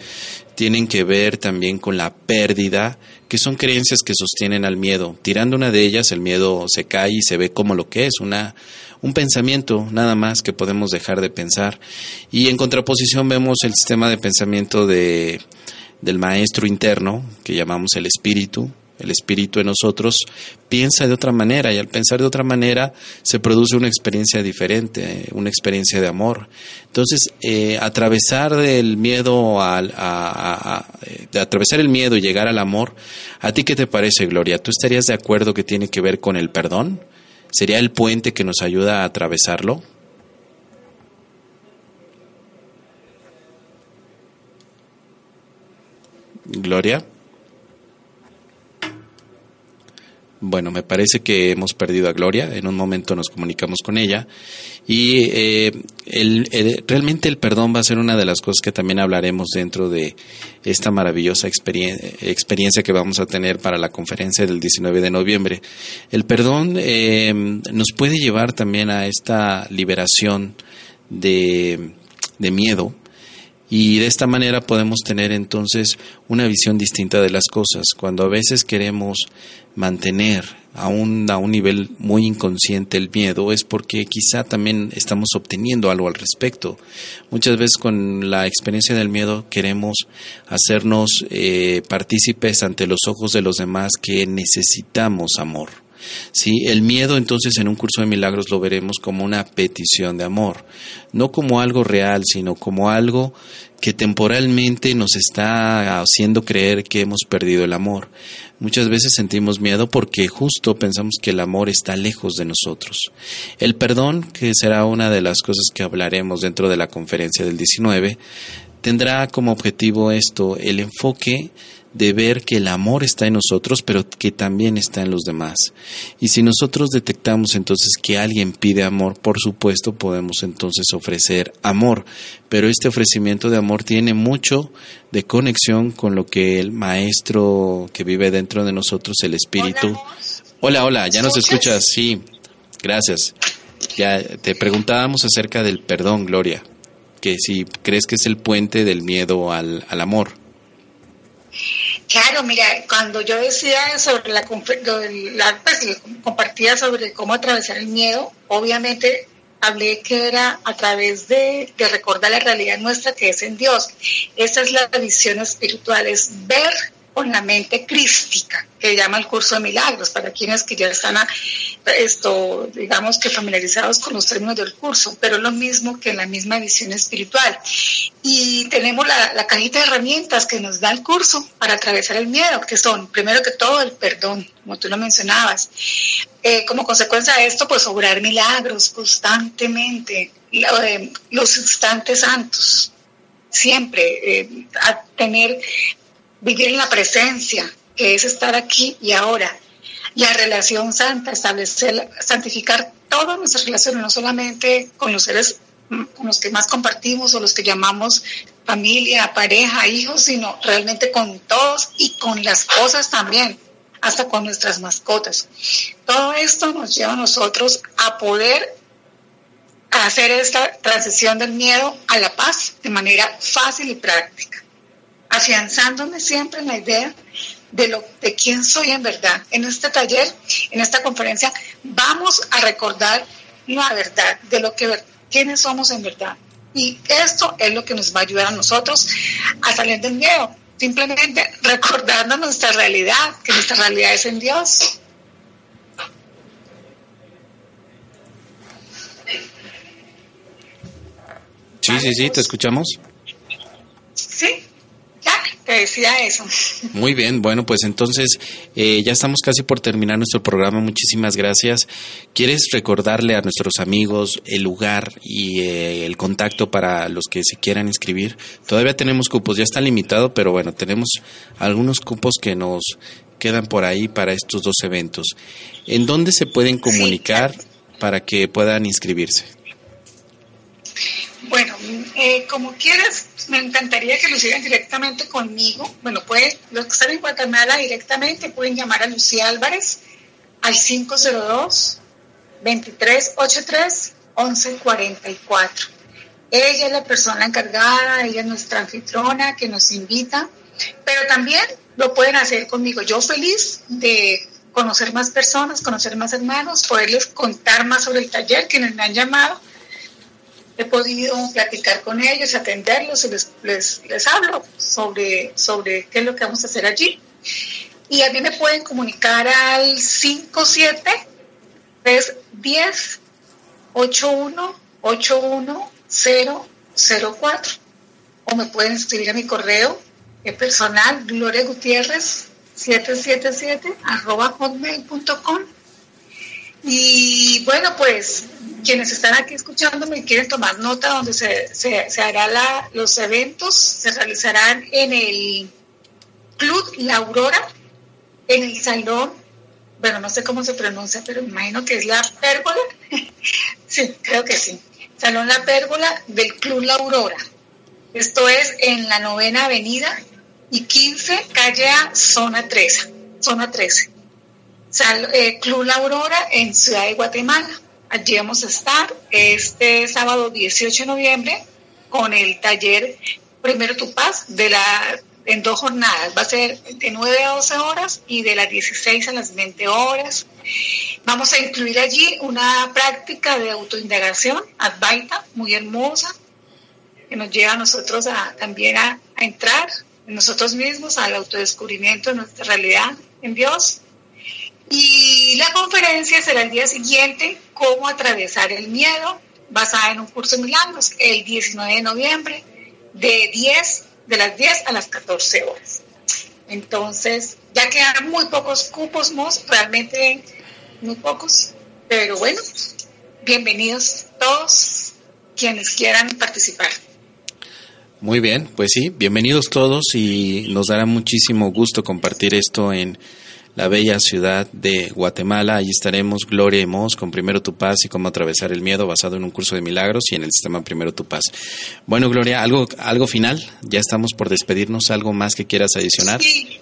C: tienen que ver también con la pérdida, que son creencias que sostienen al miedo. Tirando una de ellas, el miedo se cae y se ve como lo que es, una un pensamiento nada más que podemos dejar de pensar. Y en contraposición vemos el sistema de pensamiento de del maestro interno, que llamamos el espíritu, el espíritu en nosotros, piensa de otra manera y al pensar de otra manera se produce una experiencia diferente, una experiencia de amor. Entonces, eh, atravesar del miedo al, a, de atravesar el miedo y llegar al amor, ¿a ti qué te parece, Gloria? ¿Tú estarías de acuerdo que tiene que ver con el perdón? ¿Sería el puente que nos ayuda a atravesarlo? Gloria. Bueno, me parece que hemos perdido a Gloria. En un momento nos comunicamos con ella. Y eh, realmente el perdón va a ser una de las cosas que también hablaremos dentro de esta maravillosa experiencia que vamos a tener para la conferencia del 19 de noviembre. El perdón eh, nos puede llevar también a esta liberación de, de miedo, y de esta manera podemos tener entonces una visión distinta de las cosas. Cuando a veces queremos mantener aún a un nivel muy inconsciente el miedo es porque quizá también estamos obteniendo algo al respecto. Muchas veces con la experiencia del miedo queremos hacernos eh, partícipes ante los ojos de los demás que necesitamos amor. ¿Sí? El miedo entonces en un curso de milagros lo veremos como una petición de amor, no como algo real, sino como algo que temporalmente nos está haciendo creer que hemos perdido el amor. Muchas veces sentimos miedo porque justo pensamos que el amor está lejos de nosotros. El perdón, que será una de las cosas que hablaremos dentro de la conferencia del 19, tendrá como objetivo esto, el enfoque de ver que el amor está en nosotros, pero que también está en los demás. Y si nosotros detectamos entonces que alguien pide amor, por supuesto podemos entonces ofrecer amor, pero este ofrecimiento de amor tiene mucho de conexión con lo que el maestro que vive dentro de nosotros, el espíritu. Hola, hola, ya nos escuchas, sí, gracias. Ya te preguntábamos acerca del perdón, Gloria, que si crees que es el puente del miedo al, al amor.
D: Claro, mira, cuando yo decía sobre la, la pues, compartía sobre cómo atravesar el miedo, obviamente hablé que era a través de, de, recordar la realidad nuestra que es en Dios. Esa es la visión espiritual, es ver con la mente crística, que llama el curso de milagros, para quienes que ya están, esto, digamos que familiarizados con los términos del curso, pero lo mismo que en la misma visión espiritual. Y tenemos la, la cajita de herramientas que nos da el curso para atravesar el miedo, que son, primero que todo, el perdón, como tú lo mencionabas. Eh, como consecuencia de esto, pues obrar milagros constantemente, eh, los instantes santos, siempre, eh, a tener vivir en la presencia, que es estar aquí y ahora. La relación santa, establecer, santificar todas nuestras relaciones, no solamente con los seres con los que más compartimos o los que llamamos familia, pareja, hijos, sino realmente con todos y con las cosas también, hasta con nuestras mascotas. Todo esto nos lleva a nosotros a poder hacer esta transición del miedo a la paz de manera fácil y práctica afianzándome siempre en la idea de lo de quién soy en verdad. En este taller, en esta conferencia, vamos a recordar la verdad de lo que quiénes somos en verdad. Y esto es lo que nos va a ayudar a nosotros a salir del miedo. Simplemente recordando nuestra realidad, que nuestra realidad es en Dios.
C: Sí, sí, sí, te escuchamos.
D: Sí decía eso. (laughs)
C: Muy bien, bueno, pues entonces eh, ya estamos casi por terminar nuestro programa. Muchísimas gracias. ¿Quieres recordarle a nuestros amigos el lugar y eh, el contacto para los que se quieran inscribir? Todavía tenemos cupos, ya está limitado, pero bueno, tenemos algunos cupos que nos quedan por ahí para estos dos eventos. ¿En dónde se pueden comunicar para que puedan inscribirse?
D: Eh, como quieras, me encantaría que lo sigan directamente conmigo. Bueno, pues los que están en Guatemala directamente pueden llamar a Lucía Álvarez al 502-2383-1144. Ella es la persona encargada, ella es nuestra anfitrona que nos invita, pero también lo pueden hacer conmigo. Yo feliz de conocer más personas, conocer más hermanos, poderles contar más sobre el taller, quienes me han llamado he podido platicar con ellos, atenderlos y les, les, hablo sobre, sobre qué es lo que vamos a hacer allí. Y a mí me pueden comunicar al 57 310 8181004 o me pueden escribir a mi correo personal Gloria Gutiérrez 777 arroba hotmail.com y bueno pues quienes están aquí escuchándome y quieren tomar nota donde se, se, hará la, los eventos, se realizarán en el Club La Aurora en el salón, bueno, no sé cómo se pronuncia, pero me imagino que es la pérgola. (laughs) sí, creo que sí. Salón La Pérgola del Club La Aurora. Esto es en la novena avenida y 15, calle A, zona 13. Zona 13. Eh, Club La Aurora en Ciudad de Guatemala. Allí vamos a estar este sábado 18 de noviembre con el taller Primero Tu Paz de la, en dos jornadas. Va a ser de 9 a 12 horas y de las 16 a las 20 horas. Vamos a incluir allí una práctica de autoindagación, Advaita, muy hermosa, que nos lleva a nosotros a, también a, a entrar en nosotros mismos, al autodescubrimiento de nuestra realidad en Dios y la conferencia será el día siguiente, cómo atravesar el miedo, basada en un curso de milagros, el 19 de noviembre, de 10, de las 10 a las 14 horas. Entonces, ya quedan muy pocos cupos, realmente muy pocos, pero bueno, bienvenidos todos quienes quieran participar.
C: Muy bien, pues sí, bienvenidos todos y nos dará muchísimo gusto compartir esto en la bella ciudad de Guatemala. Allí estaremos Gloria y Mos con Primero Tu Paz y cómo atravesar el miedo basado en un curso de milagros y en el sistema Primero Tu Paz. Bueno, Gloria, algo, algo final. Ya estamos por despedirnos. ¿Algo más que quieras adicionar?
D: Sí,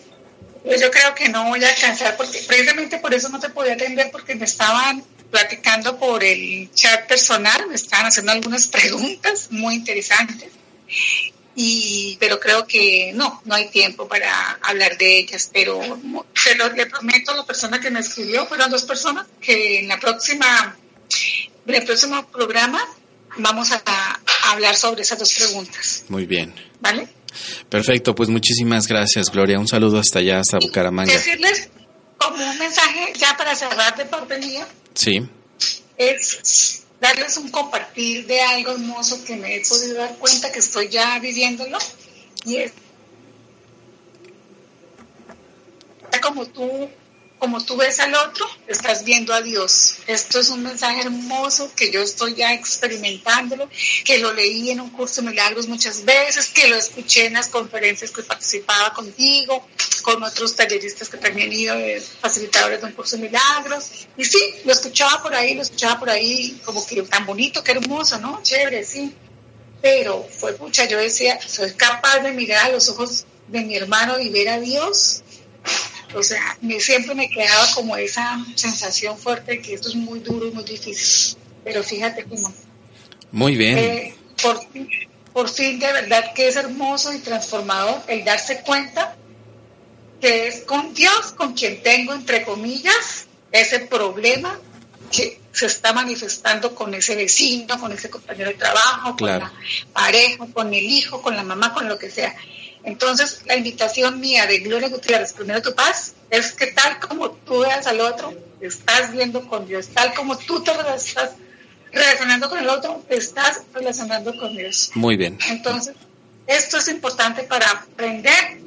D: pues yo creo que no voy a alcanzar porque precisamente por eso no te podía atender porque me estaban platicando por el chat personal, me estaban haciendo algunas preguntas muy interesantes y pero creo que no, no hay tiempo para hablar de ellas, pero se lo, le prometo a la persona que me escribió, fueron dos personas, que en la próxima, en el próximo programa vamos a, hablar sobre esas dos preguntas.
C: Muy bien.
D: ¿Vale?
C: Perfecto, pues muchísimas gracias, Gloria. Un saludo hasta allá, hasta Bucaramanga.
D: Decirles como un mensaje ya para cerrar de parte mía.
C: Sí.
D: Es darles un compartir de algo hermoso que me he podido dar cuenta que estoy ya viviéndolo. Y es como tú como tú ves al otro, estás viendo a Dios. Esto es un mensaje hermoso que yo estoy ya experimentándolo, que lo leí en un curso de milagros muchas veces, que lo escuché en las conferencias que participaba contigo, con otros talleristas que también han ido, facilitadores de un curso de milagros. Y sí, lo escuchaba por ahí, lo escuchaba por ahí, como que tan bonito, qué hermoso, ¿no? Chévere, sí. Pero fue mucha, yo decía, soy capaz de mirar a los ojos de mi hermano y ver a Dios o sea, me, siempre me quedaba como esa sensación fuerte de que esto es muy duro y muy difícil. Pero fíjate cómo.
C: Muy bien.
D: Eh, por, por fin, de verdad que es hermoso y transformador el darse cuenta que es con Dios con quien tengo, entre comillas, ese problema que se está manifestando con ese vecino, con ese compañero de trabajo, con la pareja, con el hijo, con la mamá, con lo que sea. Entonces, la invitación mía de Gloria Gutiérrez, primero tu paz, es que tal como tú veas al otro, estás viendo con Dios, tal como tú te estás relacionando con el otro, te estás relacionando con Dios.
C: Muy bien.
D: Entonces, esto es importante para aprender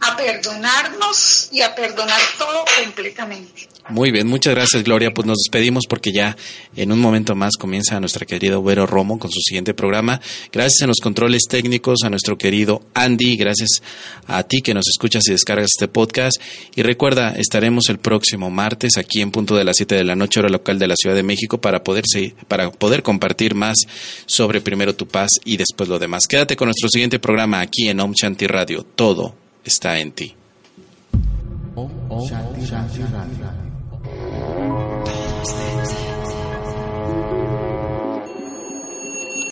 D: a perdonarnos y a perdonar todo completamente.
C: Muy bien, muchas gracias Gloria. Pues nos despedimos porque ya en un momento más comienza nuestra querida Vero Romo con su siguiente programa. Gracias a los controles técnicos, a nuestro querido Andy, gracias a ti que nos escuchas y descargas este podcast. Y recuerda, estaremos el próximo martes aquí en punto de las 7 de la noche, hora local de la Ciudad de México, para poder, para poder compartir más sobre primero tu paz y después lo demás. Quédate con nuestro siguiente programa aquí en Om Shanti Radio. Todo está en ti.